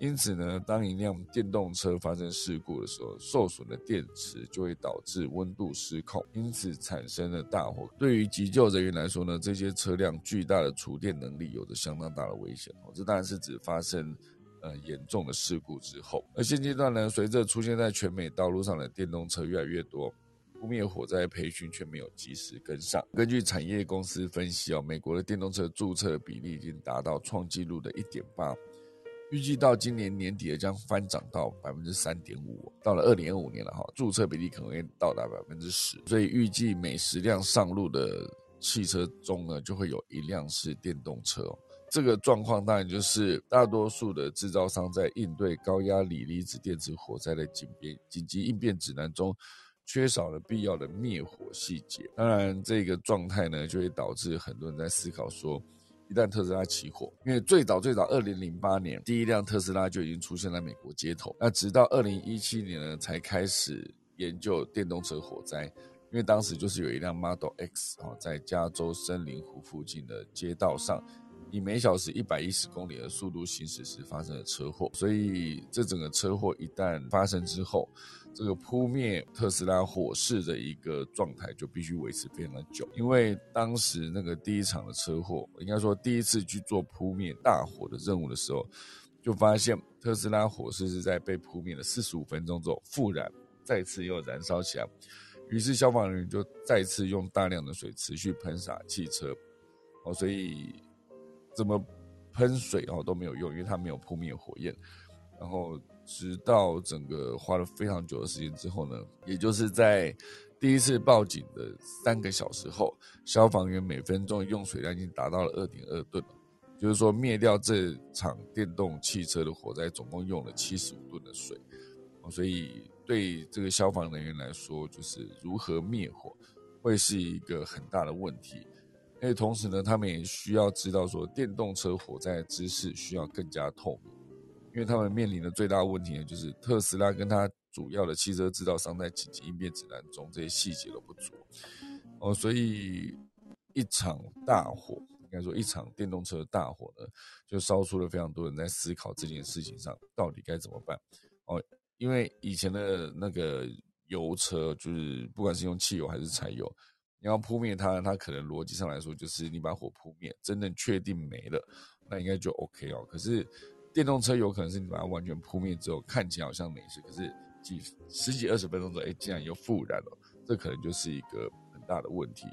因此呢，当一辆电动车发生事故的时候，受损的电池就会导致温度失控，因此产生了大火。对于急救人员来说呢，这些车辆巨大的储电能力有着相当大的危险。哦，这当然是指发生呃严重的事故之后。而现阶段呢，随着出现在全美道路上的电动车越来越多，扑灭火灾培训却没有及时跟上。根据产业公司分析哦，美国的电动车注册比例已经达到创纪录的一点八。预计到今年年底将翻涨到百分之三点五，到了二零二五年了哈，注册比例可能会到达百分之十，所以预计每十辆上路的汽车中呢，就会有一辆是电动车。这个状况当然就是大多数的制造商在应对高压锂离子电池火灾的紧变紧急应变指南中，缺少了必要的灭火细节。当然，这个状态呢，就会导致很多人在思考说。一旦特斯拉起火，因为最早最早二零零八年第一辆特斯拉就已经出现在美国街头，那直到二零一七年呢才开始研究电动车火灾，因为当时就是有一辆 Model X 哦在加州森林湖附近的街道上，以每小时一百一十公里的速度行驶时发生了车祸，所以这整个车祸一旦发生之后。这个扑灭特斯拉火势的一个状态就必须维持非常的久，因为当时那个第一场的车祸，应该说第一次去做扑灭大火的任务的时候，就发现特斯拉火势是在被扑灭了四十五分钟之后复燃，再次又燃烧起来，于是消防人员就再次用大量的水持续喷洒汽车，哦，所以怎么喷水哦都没有用，因为它没有扑灭火焰，然后。直到整个花了非常久的时间之后呢，也就是在第一次报警的三个小时后，消防员每分钟用水量已经达到了二点二吨了。就是说，灭掉这场电动汽车的火灾，总共用了七十五吨的水。所以，对这个消防人员来说，就是如何灭火，会是一个很大的问题。因为同时呢，他们也需要知道说，电动车火灾的知识需要更加透明。因为他们面临的最大问题呢，就是特斯拉跟他主要的汽车制造商在紧急应变指南中这些细节都不足哦，所以一场大火，应该说一场电动车的大火呢，就烧出了非常多人在思考这件事情上到底该怎么办哦，因为以前的那个油车就是不管是用汽油还是柴油。你要扑灭它，它可能逻辑上来说就是你把火扑灭，真正确定没了，那应该就 OK 哦。可是电动车有可能是你把它完全扑灭之后，看起来好像没事，可是几十几二十分钟之后，哎，竟然又复燃了，这可能就是一个很大的问题。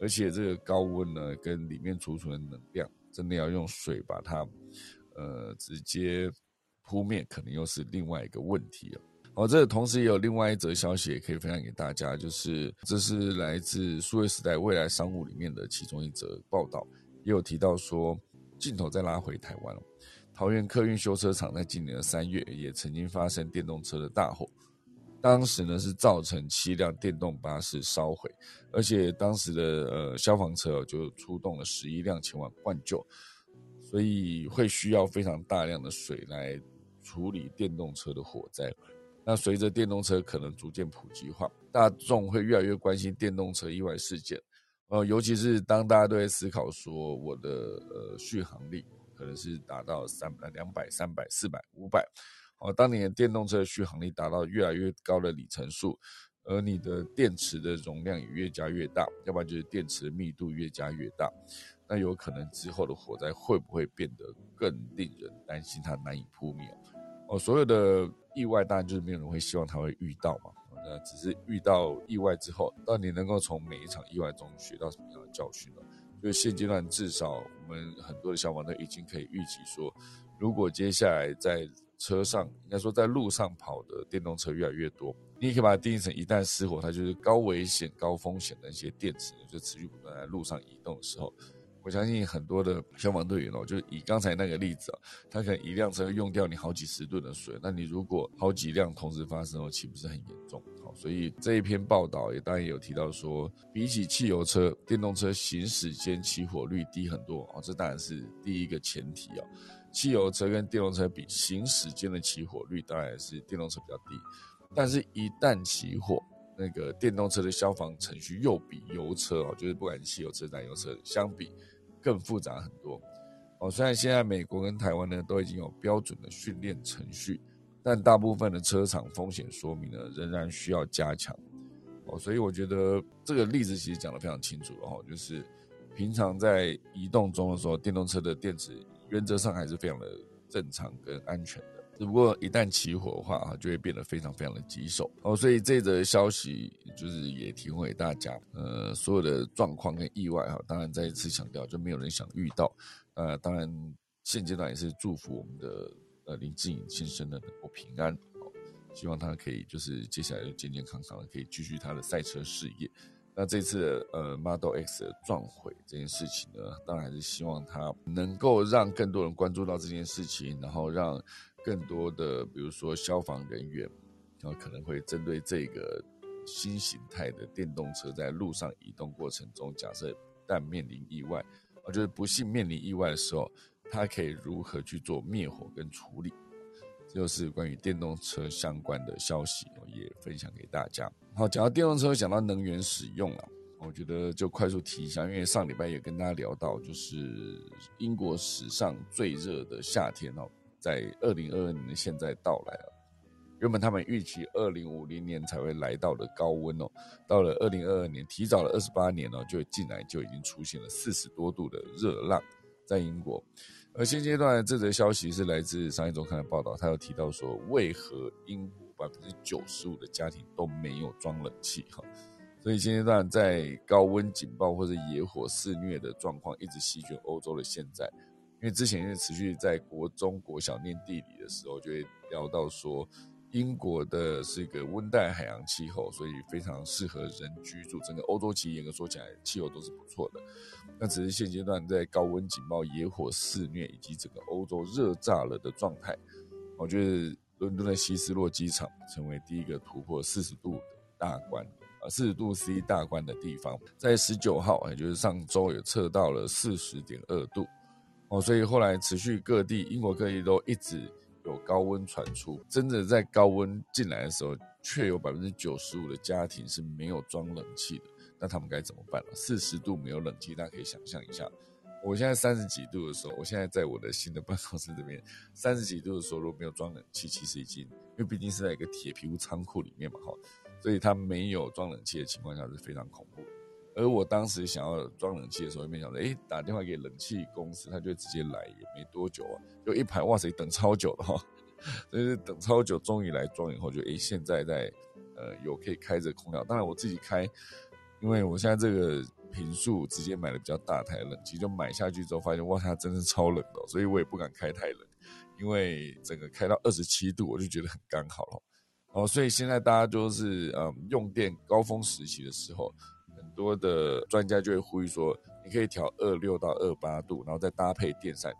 而且这个高温呢，跟里面储存的能量，真的要用水把它呃直接扑灭，可能又是另外一个问题了。哦，这同时也有另外一则消息也可以分享给大家，就是这是来自数位时代未来商务里面的其中一则报道，也有提到说，镜头再拉回台湾桃园客运修车厂在今年的三月也曾经发生电动车的大火，当时呢是造成七辆电动巴士烧毁，而且当时的呃消防车就出动了十一辆前往灌救，所以会需要非常大量的水来处理电动车的火灾。那随着电动车可能逐渐普及化，大众会越来越关心电动车意外事件，呃，尤其是当大家都在思考说我的呃续航力可能是达到三百、两百、三百、四百、五百，哦，当你的电动车续航力达到越来越高的里程数，而你的电池的容量也越加越大，要不然就是电池密度越加越大，那有可能之后的火灾会不会变得更令人担心，它难以扑灭？哦，所有的。意外当然就是没有人会希望他会遇到嘛，那只是遇到意外之后，到底能够从每一场意外中学到什么样的教训呢？就现阶段至少我们很多的消防队已经可以预期说，如果接下来在车上，应该说在路上跑的电动车越来越多，你也可以把它定义成一旦失火，它就是高危险、高风险的一些电池就持续不断在路上移动的时候。我相信很多的消防队员哦，就以刚才那个例子啊，他可能一辆车用掉你好几十吨的水，那你如果好几辆同时发生哦，岂不是很严重？好，所以这一篇报道也当然有提到说，比起汽油车，电动车行驶间起火率低很多哦，这当然是第一个前提啊。汽油车跟电动车比，行驶间的起火率当然是电动车比较低，但是一旦起火，那个电动车的消防程序又比油车哦，就是不管汽油车、燃油车相比。更复杂很多哦。虽然现在美国跟台湾呢都已经有标准的训练程序，但大部分的车厂风险说明呢仍然需要加强哦。所以我觉得这个例子其实讲得非常清楚哦，就是平常在移动中的时候，电动车的电池原则上还是非常的正常跟安全的。只不过一旦起火的话啊，就会变得非常非常的棘手哦。所以这则消息就是也提供给大家，呃，所有的状况跟意外哈，当然再一次强调，就没有人想遇到。呃，当然现阶段也是祝福我们的呃林志颖先生呢能够平安，希望他可以就是接下来就健健康康的，可以继续他的赛车事业。那这次呃 Model X 的撞毁这件事情呢，当然还是希望他能够让更多人关注到这件事情，然后让。更多的，比如说消防人员，然后可能会针对这个新形态的电动车在路上移动过程中，假设但面临意外，我觉得不幸面临意外的时候，它可以如何去做灭火跟处理，这就是关于电动车相关的消息，我也分享给大家。好，讲到电动车，讲到能源使用了，我觉得就快速提一下，因为上礼拜也跟大家聊到，就是英国史上最热的夏天哦。在二零二二年现在到来了，原本他们预期二零五零年才会来到的高温哦，到了二零二二年，提早了二十八年哦，就进来就已经出现了四十多度的热浪在英国。而现阶段这则消息是来自商业周刊的报道，他有提到说，为何英国百分之九十五的家庭都没有装冷气哈？所以现阶段在高温警报或者野火肆虐的状况一直席卷欧洲的现在。因为之前是持续在国中国小念地理的时候，就会聊到说，英国的是一个温带海洋气候，所以非常适合人居住。整个欧洲其实严格说起来，气候都是不错的。那只是现阶段在高温警报、野火肆虐以及整个欧洲热炸了的状态，我觉得伦敦的希斯洛机场成为第一个突破四十度的大关啊，四十度 C 大关的地方，在十九号，也就是上周，也测到了四十点二度。哦，所以后来持续各地，英国各地都一直有高温传出，真的在高温进来的时候，却有百分之九十五的家庭是没有装冷气的。那他们该怎么办呢？四十度没有冷气，大家可以想象一下。我现在三十几度的时候，我现在在我的新的办公室这边，三十几度的时候，如果没有装冷气，其实已经，因为毕竟是在一个铁皮屋仓库里面嘛，哈，所以它没有装冷气的情况下是非常恐怖的。而我当时想要装冷气的时候，没想到，哎，打电话给冷气公司，他就直接来，也没多久啊，就一排，哇塞，等超久了哈，就是等超久，终于来装以后，就哎，现在在，呃，有可以开着空调，当然我自己开，因为我现在这个平数直接买了比较大台冷气，就买下去之后发现，哇，它真是超冷的，所以我也不敢开太冷，因为整个开到二十七度，我就觉得很刚好了，哦，所以现在大家都是，嗯，用电高峰时期的时候。多的专家就会呼吁说，你可以调二六到二八度，然后再搭配电扇。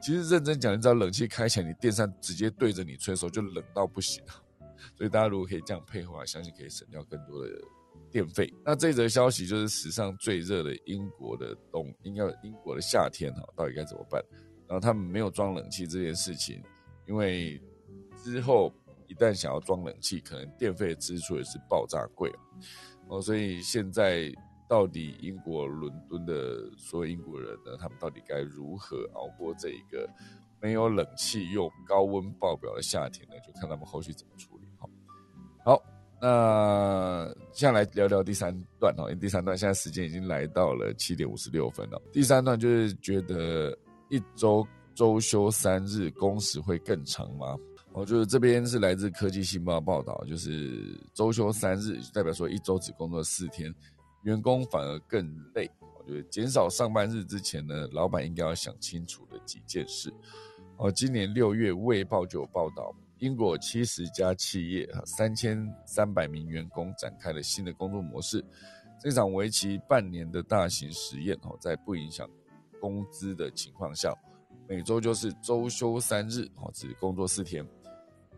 其实认真讲，你知道冷气开起来，你电扇直接对着你吹的时候就冷到不行所以大家如果可以这样配合，相信可以省掉更多的电费。那这则消息就是史上最热的英国的冬，应该英国的夏天哈，到底该怎么办？然后他们没有装冷气这件事情，因为之后一旦想要装冷气，可能电费支出也是爆炸贵哦，所以现在到底英国伦敦的所有英国人呢，他们到底该如何熬过这一个没有冷气又高温爆表的夏天呢？就看他们后续怎么处理。好，好，那接下来聊聊第三段哦。因为第三段现在时间已经来到了七点五十六分了。第三段就是觉得一周周休三日，工时会更长吗？哦，就是这边是来自科技新报的报道，就是周休三日，代表说一周只工作四天，员工反而更累。我觉得减少上班日之前呢，老板应该要想清楚的几件事。哦，今年六月，卫报就有报道，英国七十家企业三千三百名员工展开了新的工作模式。这场为期半年的大型实验，哦，在不影响工资的情况下，每周就是周休三日，哦，只工作四天。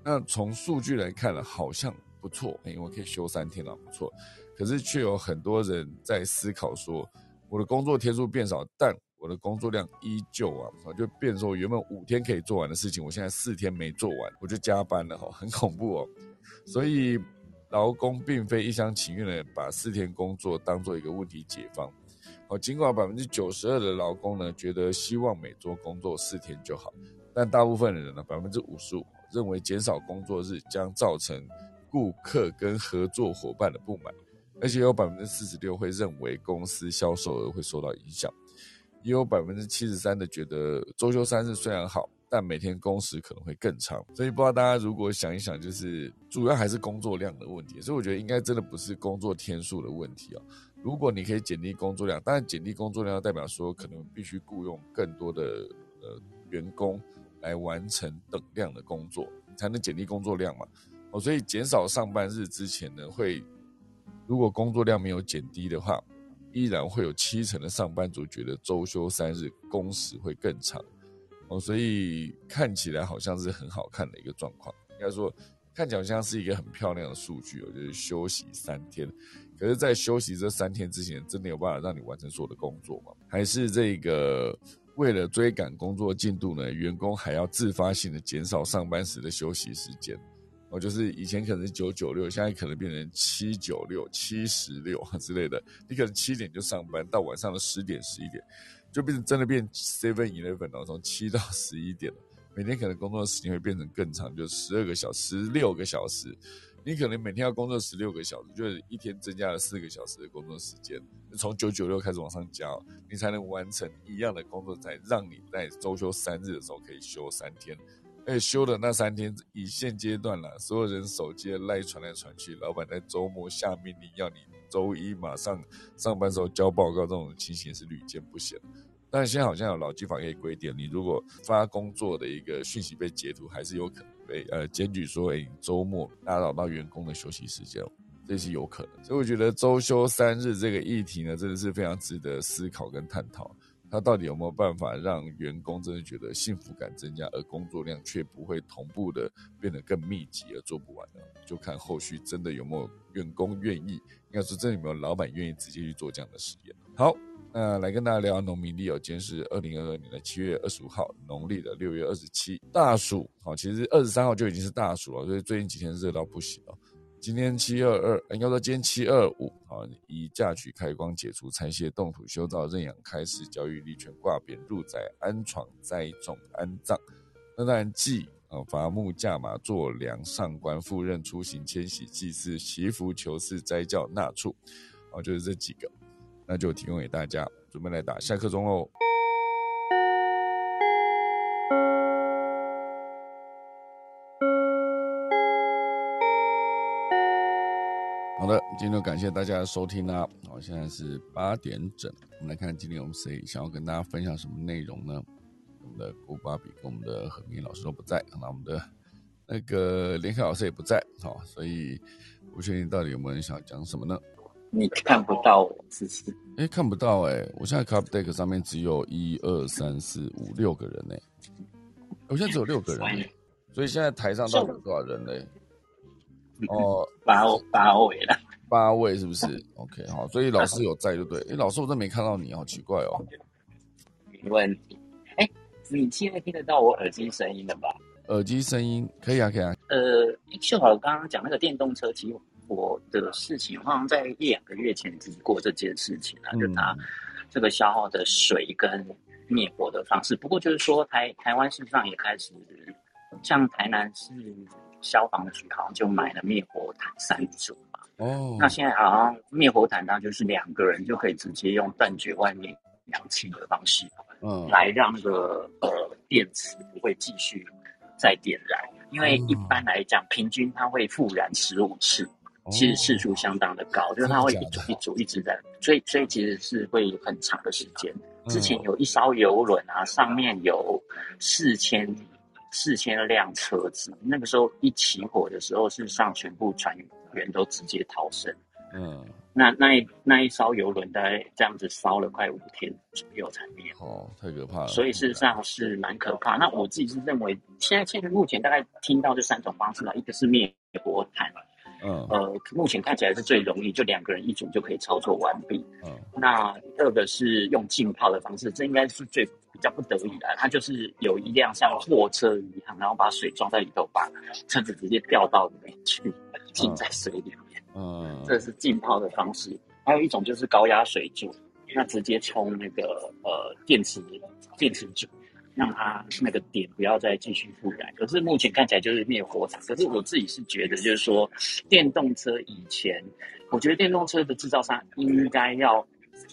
那从数据来看呢，好像不错，因为我可以休三天了，不错。可是却有很多人在思考说，我的工作天数变少，但我的工作量依旧啊，我就变说原本五天可以做完的事情，我现在四天没做完，我就加班了哈，很恐怖哦。所以劳工并非一厢情愿的把四天工作当做一个问题解放。哦，尽管百分之九十二的劳工呢觉得希望每周工作四天就好，但大部分的人呢，百分之五十五。认为减少工作日将造成顾客跟合作伙伴的不满，而且有百分之四十六会认为公司销售额会受到影响，也有百分之七十三的觉得周休三日虽然好，但每天工时可能会更长。所以不知道大家如果想一想，就是主要还是工作量的问题。所以我觉得应该真的不是工作天数的问题啊。如果你可以减低工作量，当然减低工作量代表说可能必须雇佣更多的呃员工。来完成等量的工作，才能减低工作量嘛？哦，所以减少上班日之前呢，会如果工作量没有减低的话，依然会有七成的上班族觉得周休三日工时会更长。哦，所以看起来好像是很好看的一个状况，应该说看起来像是一个很漂亮的数据哦，就是休息三天。可是，在休息这三天之前，真的有办法让你完成所有的工作吗？还是这个？为了追赶工作进度呢，员工还要自发性的减少上班时的休息时间。哦，就是以前可能是九九六，现在可能变成七九六、七十六之类的。你可能七点就上班，到晚上的十点、十一点，就变成真的变 seven eleven 了，从七到十一点。每天可能工作的时间会变成更长，就十二个小时、十六个小时。你可能每天要工作十六个小时，就是一天增加了四个小时的工作时间，从九九六开始往上加，你才能完成一样的工作，才让你在周休三日的时候可以休三天。而且休的那三天，以现阶段了，所有人手机赖传来传去，老板在周末下命令要你周一马上上班时候交报告，这种情形是屡见不鲜。但现在好像有劳基法可以规定，你如果发工作的一个讯息被截图，还是有可能。被呃检举说，哎，周末打扰到员工的休息时间，这是有可能。所以我觉得周休三日这个议题呢，真的是非常值得思考跟探讨。它到底有没有办法让员工真的觉得幸福感增加，而工作量却不会同步的变得更密集而做不完呢？就看后续真的有没有员工愿意，应该说真的有没有老板愿意直接去做这样的实验。好。那来跟大家聊农民历哦，今天是二零二二年的七月二十五号，农历的六月二十七，大暑。好，其实二十三号就已经是大暑了，所以最近几天热到不行了。今天七二二，应该说今天七二五啊，以嫁娶开光解除拆卸动土修造认养开始教育立权挂匾入宅安床栽种安葬。那当然祭啊伐木驾马坐梁上官赴任出行迁徙祭祀祈福求事斋教纳畜，哦，就是这几个，那就提供给大家，准备来打下课钟喽。好的，今天就感谢大家的收听啦。好，现在是八点整，我们来看今天我们谁想要跟大家分享什么内容呢？我们的古巴比跟我们的何明老师都不在，那我们的那个连凯老师也不在，好，所以不确定到底有没有人想讲什么呢？你看不到我，是不是？哎，看不到哎，我现在 Cup Deck 上面只有一二三四五六个人呢，我现在只有六个人，所以现在台上到底有多少人嘞？哦，八八位了，八位是不是？OK，好，所以老师有在就对。哎，老师，我真没看到你，好奇怪哦。没问题。哎，你现在听得到我耳机声音了吧？耳机声音可以啊，可以啊。呃，秀好刚刚讲那个电动车起火的事情，好像在一两个月前提过这件事情啊，就拿这个消耗的水跟灭火的方式。不过就是说，台台湾事实上也开始，像台南市。消防局好像就买了灭火毯三组嘛。哦。那现在好像灭火毯呢，就是两个人就可以直接用断绝外面氧气的方式，嗯，来让那个呃电池不会继续再点燃。因为一般来讲，平均它会复燃十五次，其实次数相当的高，就是它会一组一组一直在，所以所以其实是会很长的时间。之前有一艘游轮啊，上面有四千。四千辆车子，那个时候一起火的时候，事实上全部船员都直接逃生。嗯，那那一那一艘游轮大概这样子烧了快五天左右才灭。哦，太可怕了。所以事实上是蛮可怕。那我自己是认为，现在现在目前大概听到这三种方式了，一个是灭火毯，嗯，呃，目前看起来是最容易，就两个人一组就可以操作完毕。嗯，那第二个是用浸泡的方式，这应该是最。比较不得已的，它就是有一辆像货车一样，然后把水装在里头，把车子直接掉到里面去，浸在水里面。嗯，这是浸泡的方式。还有一种就是高压水柱，那直接冲那个呃电池电池柱，让它那个点不要再继续复燃。可是目前看起来就是灭火毯。可是我自己是觉得，就是说电动车以前，我觉得电动车的制造商应该要。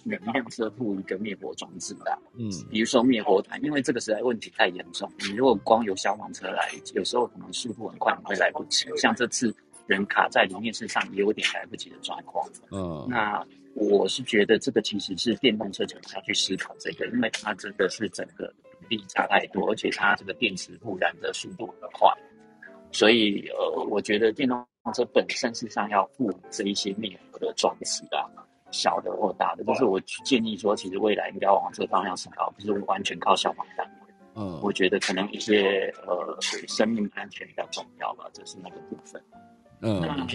每一辆车附一个灭火装置的，嗯，比如说灭火毯，因为这个实在问题太严重。你如果光有消防车来，有时候可能速度很快，会来不及。像这次人卡在里面，事实上也有点来不及的状况。嗯，那我是觉得这个其实是电动车可能要去思考这个，因为它真的是整个比例差太多，而且它这个电池复燃的速度很快，所以呃，我觉得电动车本身事实上要负这一些灭火的装置啊。小的或大的，就是我建议说，其实未来应该往这个方向思考，不是完全靠消防单位。嗯，我觉得可能一些呃，生命安全比较重要吧，这是那个部分。嗯，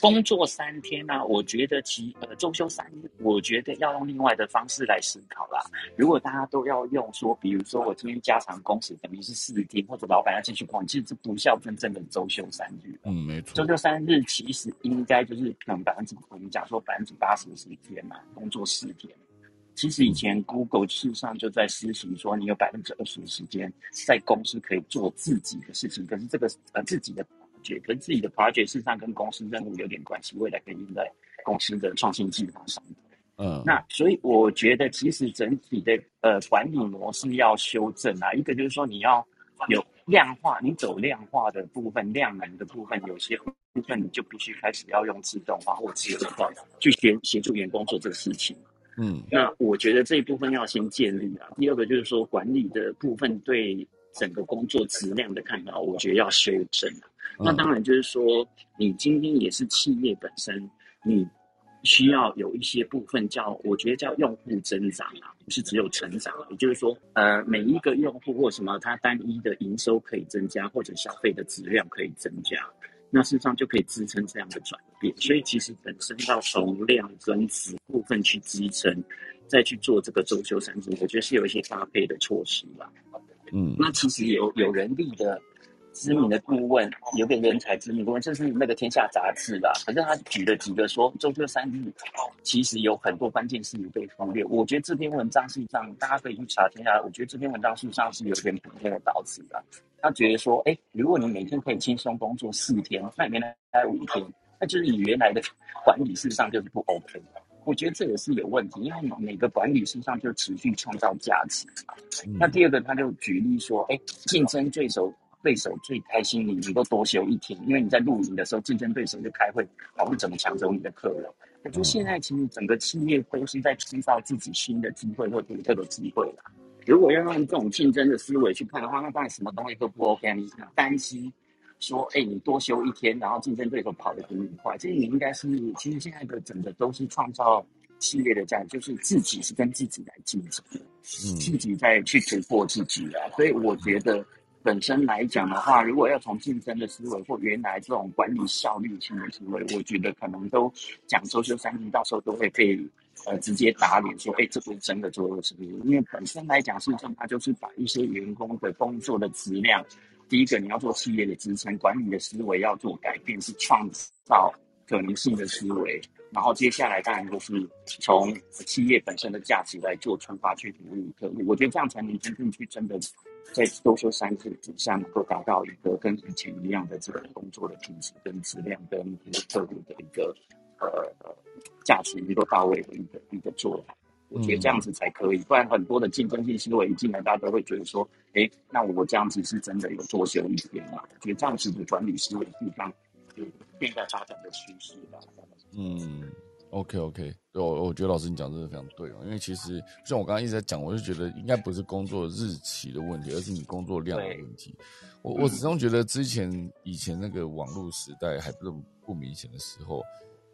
工作三天呢，我觉得其呃周休三日，我觉得要用另外的方式来思考啦。如果大家都要用说，比如说我今天加长工时，等于是四天，或者老板要进去管，其实这不叫真正的周休三日。嗯，没错。周休三日其实应该就是可能百分之我们讲说百分之八十是一天嘛，工作四天。其实以前 Google 事实上就在实行说，你有百分之二十的时间在公司可以做自己的事情，可是这个呃自己的。跟自己的 project 事实上跟公司任务有点关系，未来可以用在公司的创新计划上。嗯，那所以我觉得其实整体的呃管理模式要修正啊，一个就是说你要有量化，你走量化的部分、量能的部分，有些部分你就必须开始要用自动化或自动化去协协助员工做这个事情。嗯，那我觉得这一部分要先建立啊。第二个就是说管理的部分对整个工作质量的看法，我觉得要修正。那当然就是说，你今天也是企业本身，你需要有一些部分叫，我觉得叫用户增长啊，不是只有成长。也就是说，呃，每一个用户或什么，它单一的营收可以增加，或者消费的质量可以增加，那事实上就可以支撑这样的转变。所以其实本身要从量跟质部分去支撑。再去做这个周休三日，我觉得是有一些搭配的措施吧。嗯，那其实有有人力的。知名的顾问有个人才知名顾问，这是那个《天下杂志》啦，反正他举了几个说，周休三日其实有很多关键事情被忽略。我觉得这篇文章事实上大家可以去查《天下》，我觉得这篇文章事实上是有点普天的导致的。他觉得说，哎，如果你每天可以轻松工作四天，那原来待五天，那就是你原来的管理事实上就是不 OK。我觉得这也是有问题，因为每个管理事实上就持续创造价值。那第二个，他就举例说，哎，竞争对手。对手最开心，你能够多休一天，因为你在露营的时候，竞争对手就开会讨论怎么抢走你的客人。我觉得现在其实整个企业都是在创造自己新的机会或独特的机会啦。如果要用这种竞争的思维去看的话，那当然什么东西都不 OK。你担心说，哎，你多休一天，然后竞争对手跑得比你快，这你应该是其实现在的整个都是创造企业的价值，就是自己是跟自己来竞争，自己在去突破自己啊。所以我觉得。本身来讲的话，如果要从竞争的思维或原来这种管理效率性的思维，我觉得可能都讲周休三日，到时候都会被呃直接打脸，说哎，这不是真的周休三日。因为本身来讲，事实上它就是把一些员工的工作的质量，第一个你要做企业的支撑，管理的思维要做改变，是创造可能性的思维。然后接下来当然就是从企业本身的价值来做出发去鼓励客户。我觉得这样才能真正去真的。在多休三日之下，能够达到一个跟以前一样的这个工作的品质、跟质量、跟一个客户的一个呃价值能够到位的一个一个做法。我觉得这样子才可以，不然很多的竞争性思维一进来，大家都会觉得说，哎，那我这样子是真的有多休一天吗？我觉得这样子的管理思维地方就变在发展的趋势吧。嗯。OK OK，对我我觉得老师你讲真的非常对哦，因为其实像我刚刚一直在讲，我就觉得应该不是工作日期的问题，而是你工作量的问题。我我始终觉得之前以前那个网络时代还不不明显的时候，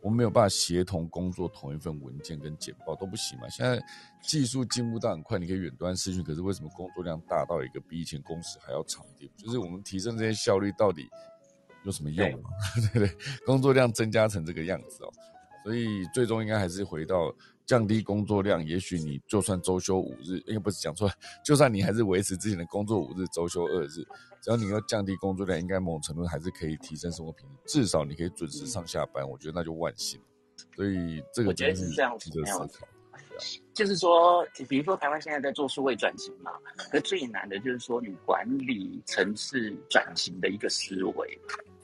我们没有办法协同工作同一份文件跟简报都不行嘛。现在技术进步到很快，你可以远端视讯，可是为什么工作量大到一个比以前工时还要长点？就是我们提升这些效率到底有什么用嘛？对不对？工作量增加成这个样子哦。所以最终应该还是回到降低工作量。也许你就算周休五日，应该不是讲错，就算你还是维持之前的工作五日，周休二日，只要你要降低工作量，应该某种程度还是可以提升生活品质。至少你可以准时上下班，我觉得那就万幸。所以这个我觉得是这样值得思考。就是说，比如说台湾现在在做数位转型嘛，可最难的就是说你管理城市转型的一个思维，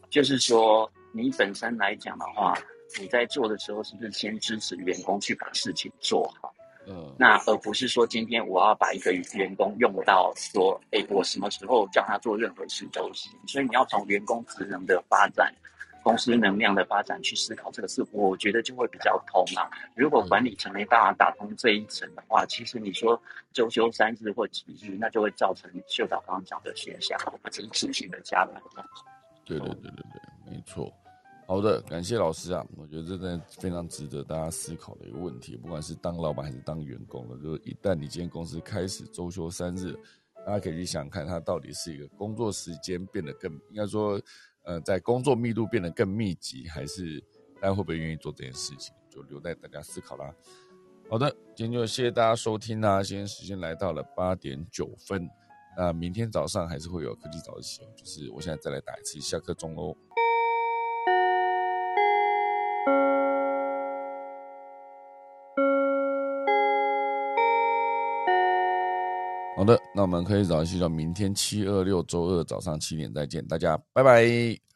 就是说你本身来讲的话。你在做的时候，是不是先支持员工去把事情做好？嗯，那而不是说今天我要把一个员工用到说，哎，我什么时候叫他做任何事都行。所以你要从员工职能的发展、公司能量的发展去思考这个事，我觉得就会比较通啊。如果管理层没办法打通这一层的话，其实你说周休三日或几日，那就会造成秀导刚刚讲的现象，或者是持续的加班。对对对对对，没错。好的，感谢老师啊！我觉得这真的非常值得大家思考的一个问题。不管是当老板还是当员工的，就是一旦你今天公司开始周休三日，大家可以去想看，它到底是一个工作时间变得更，应该说，呃，在工作密度变得更密集，还是大家会不会愿意做这件事情，就留待大家思考啦。好的，今天就谢谢大家收听啦！今天时间来到了八点九分，那明天早上还是会有科技早起，就是我现在再来打一次下课钟哦。好的，那我们可以早一些到明天七二六周二早上七点再见，大家拜拜。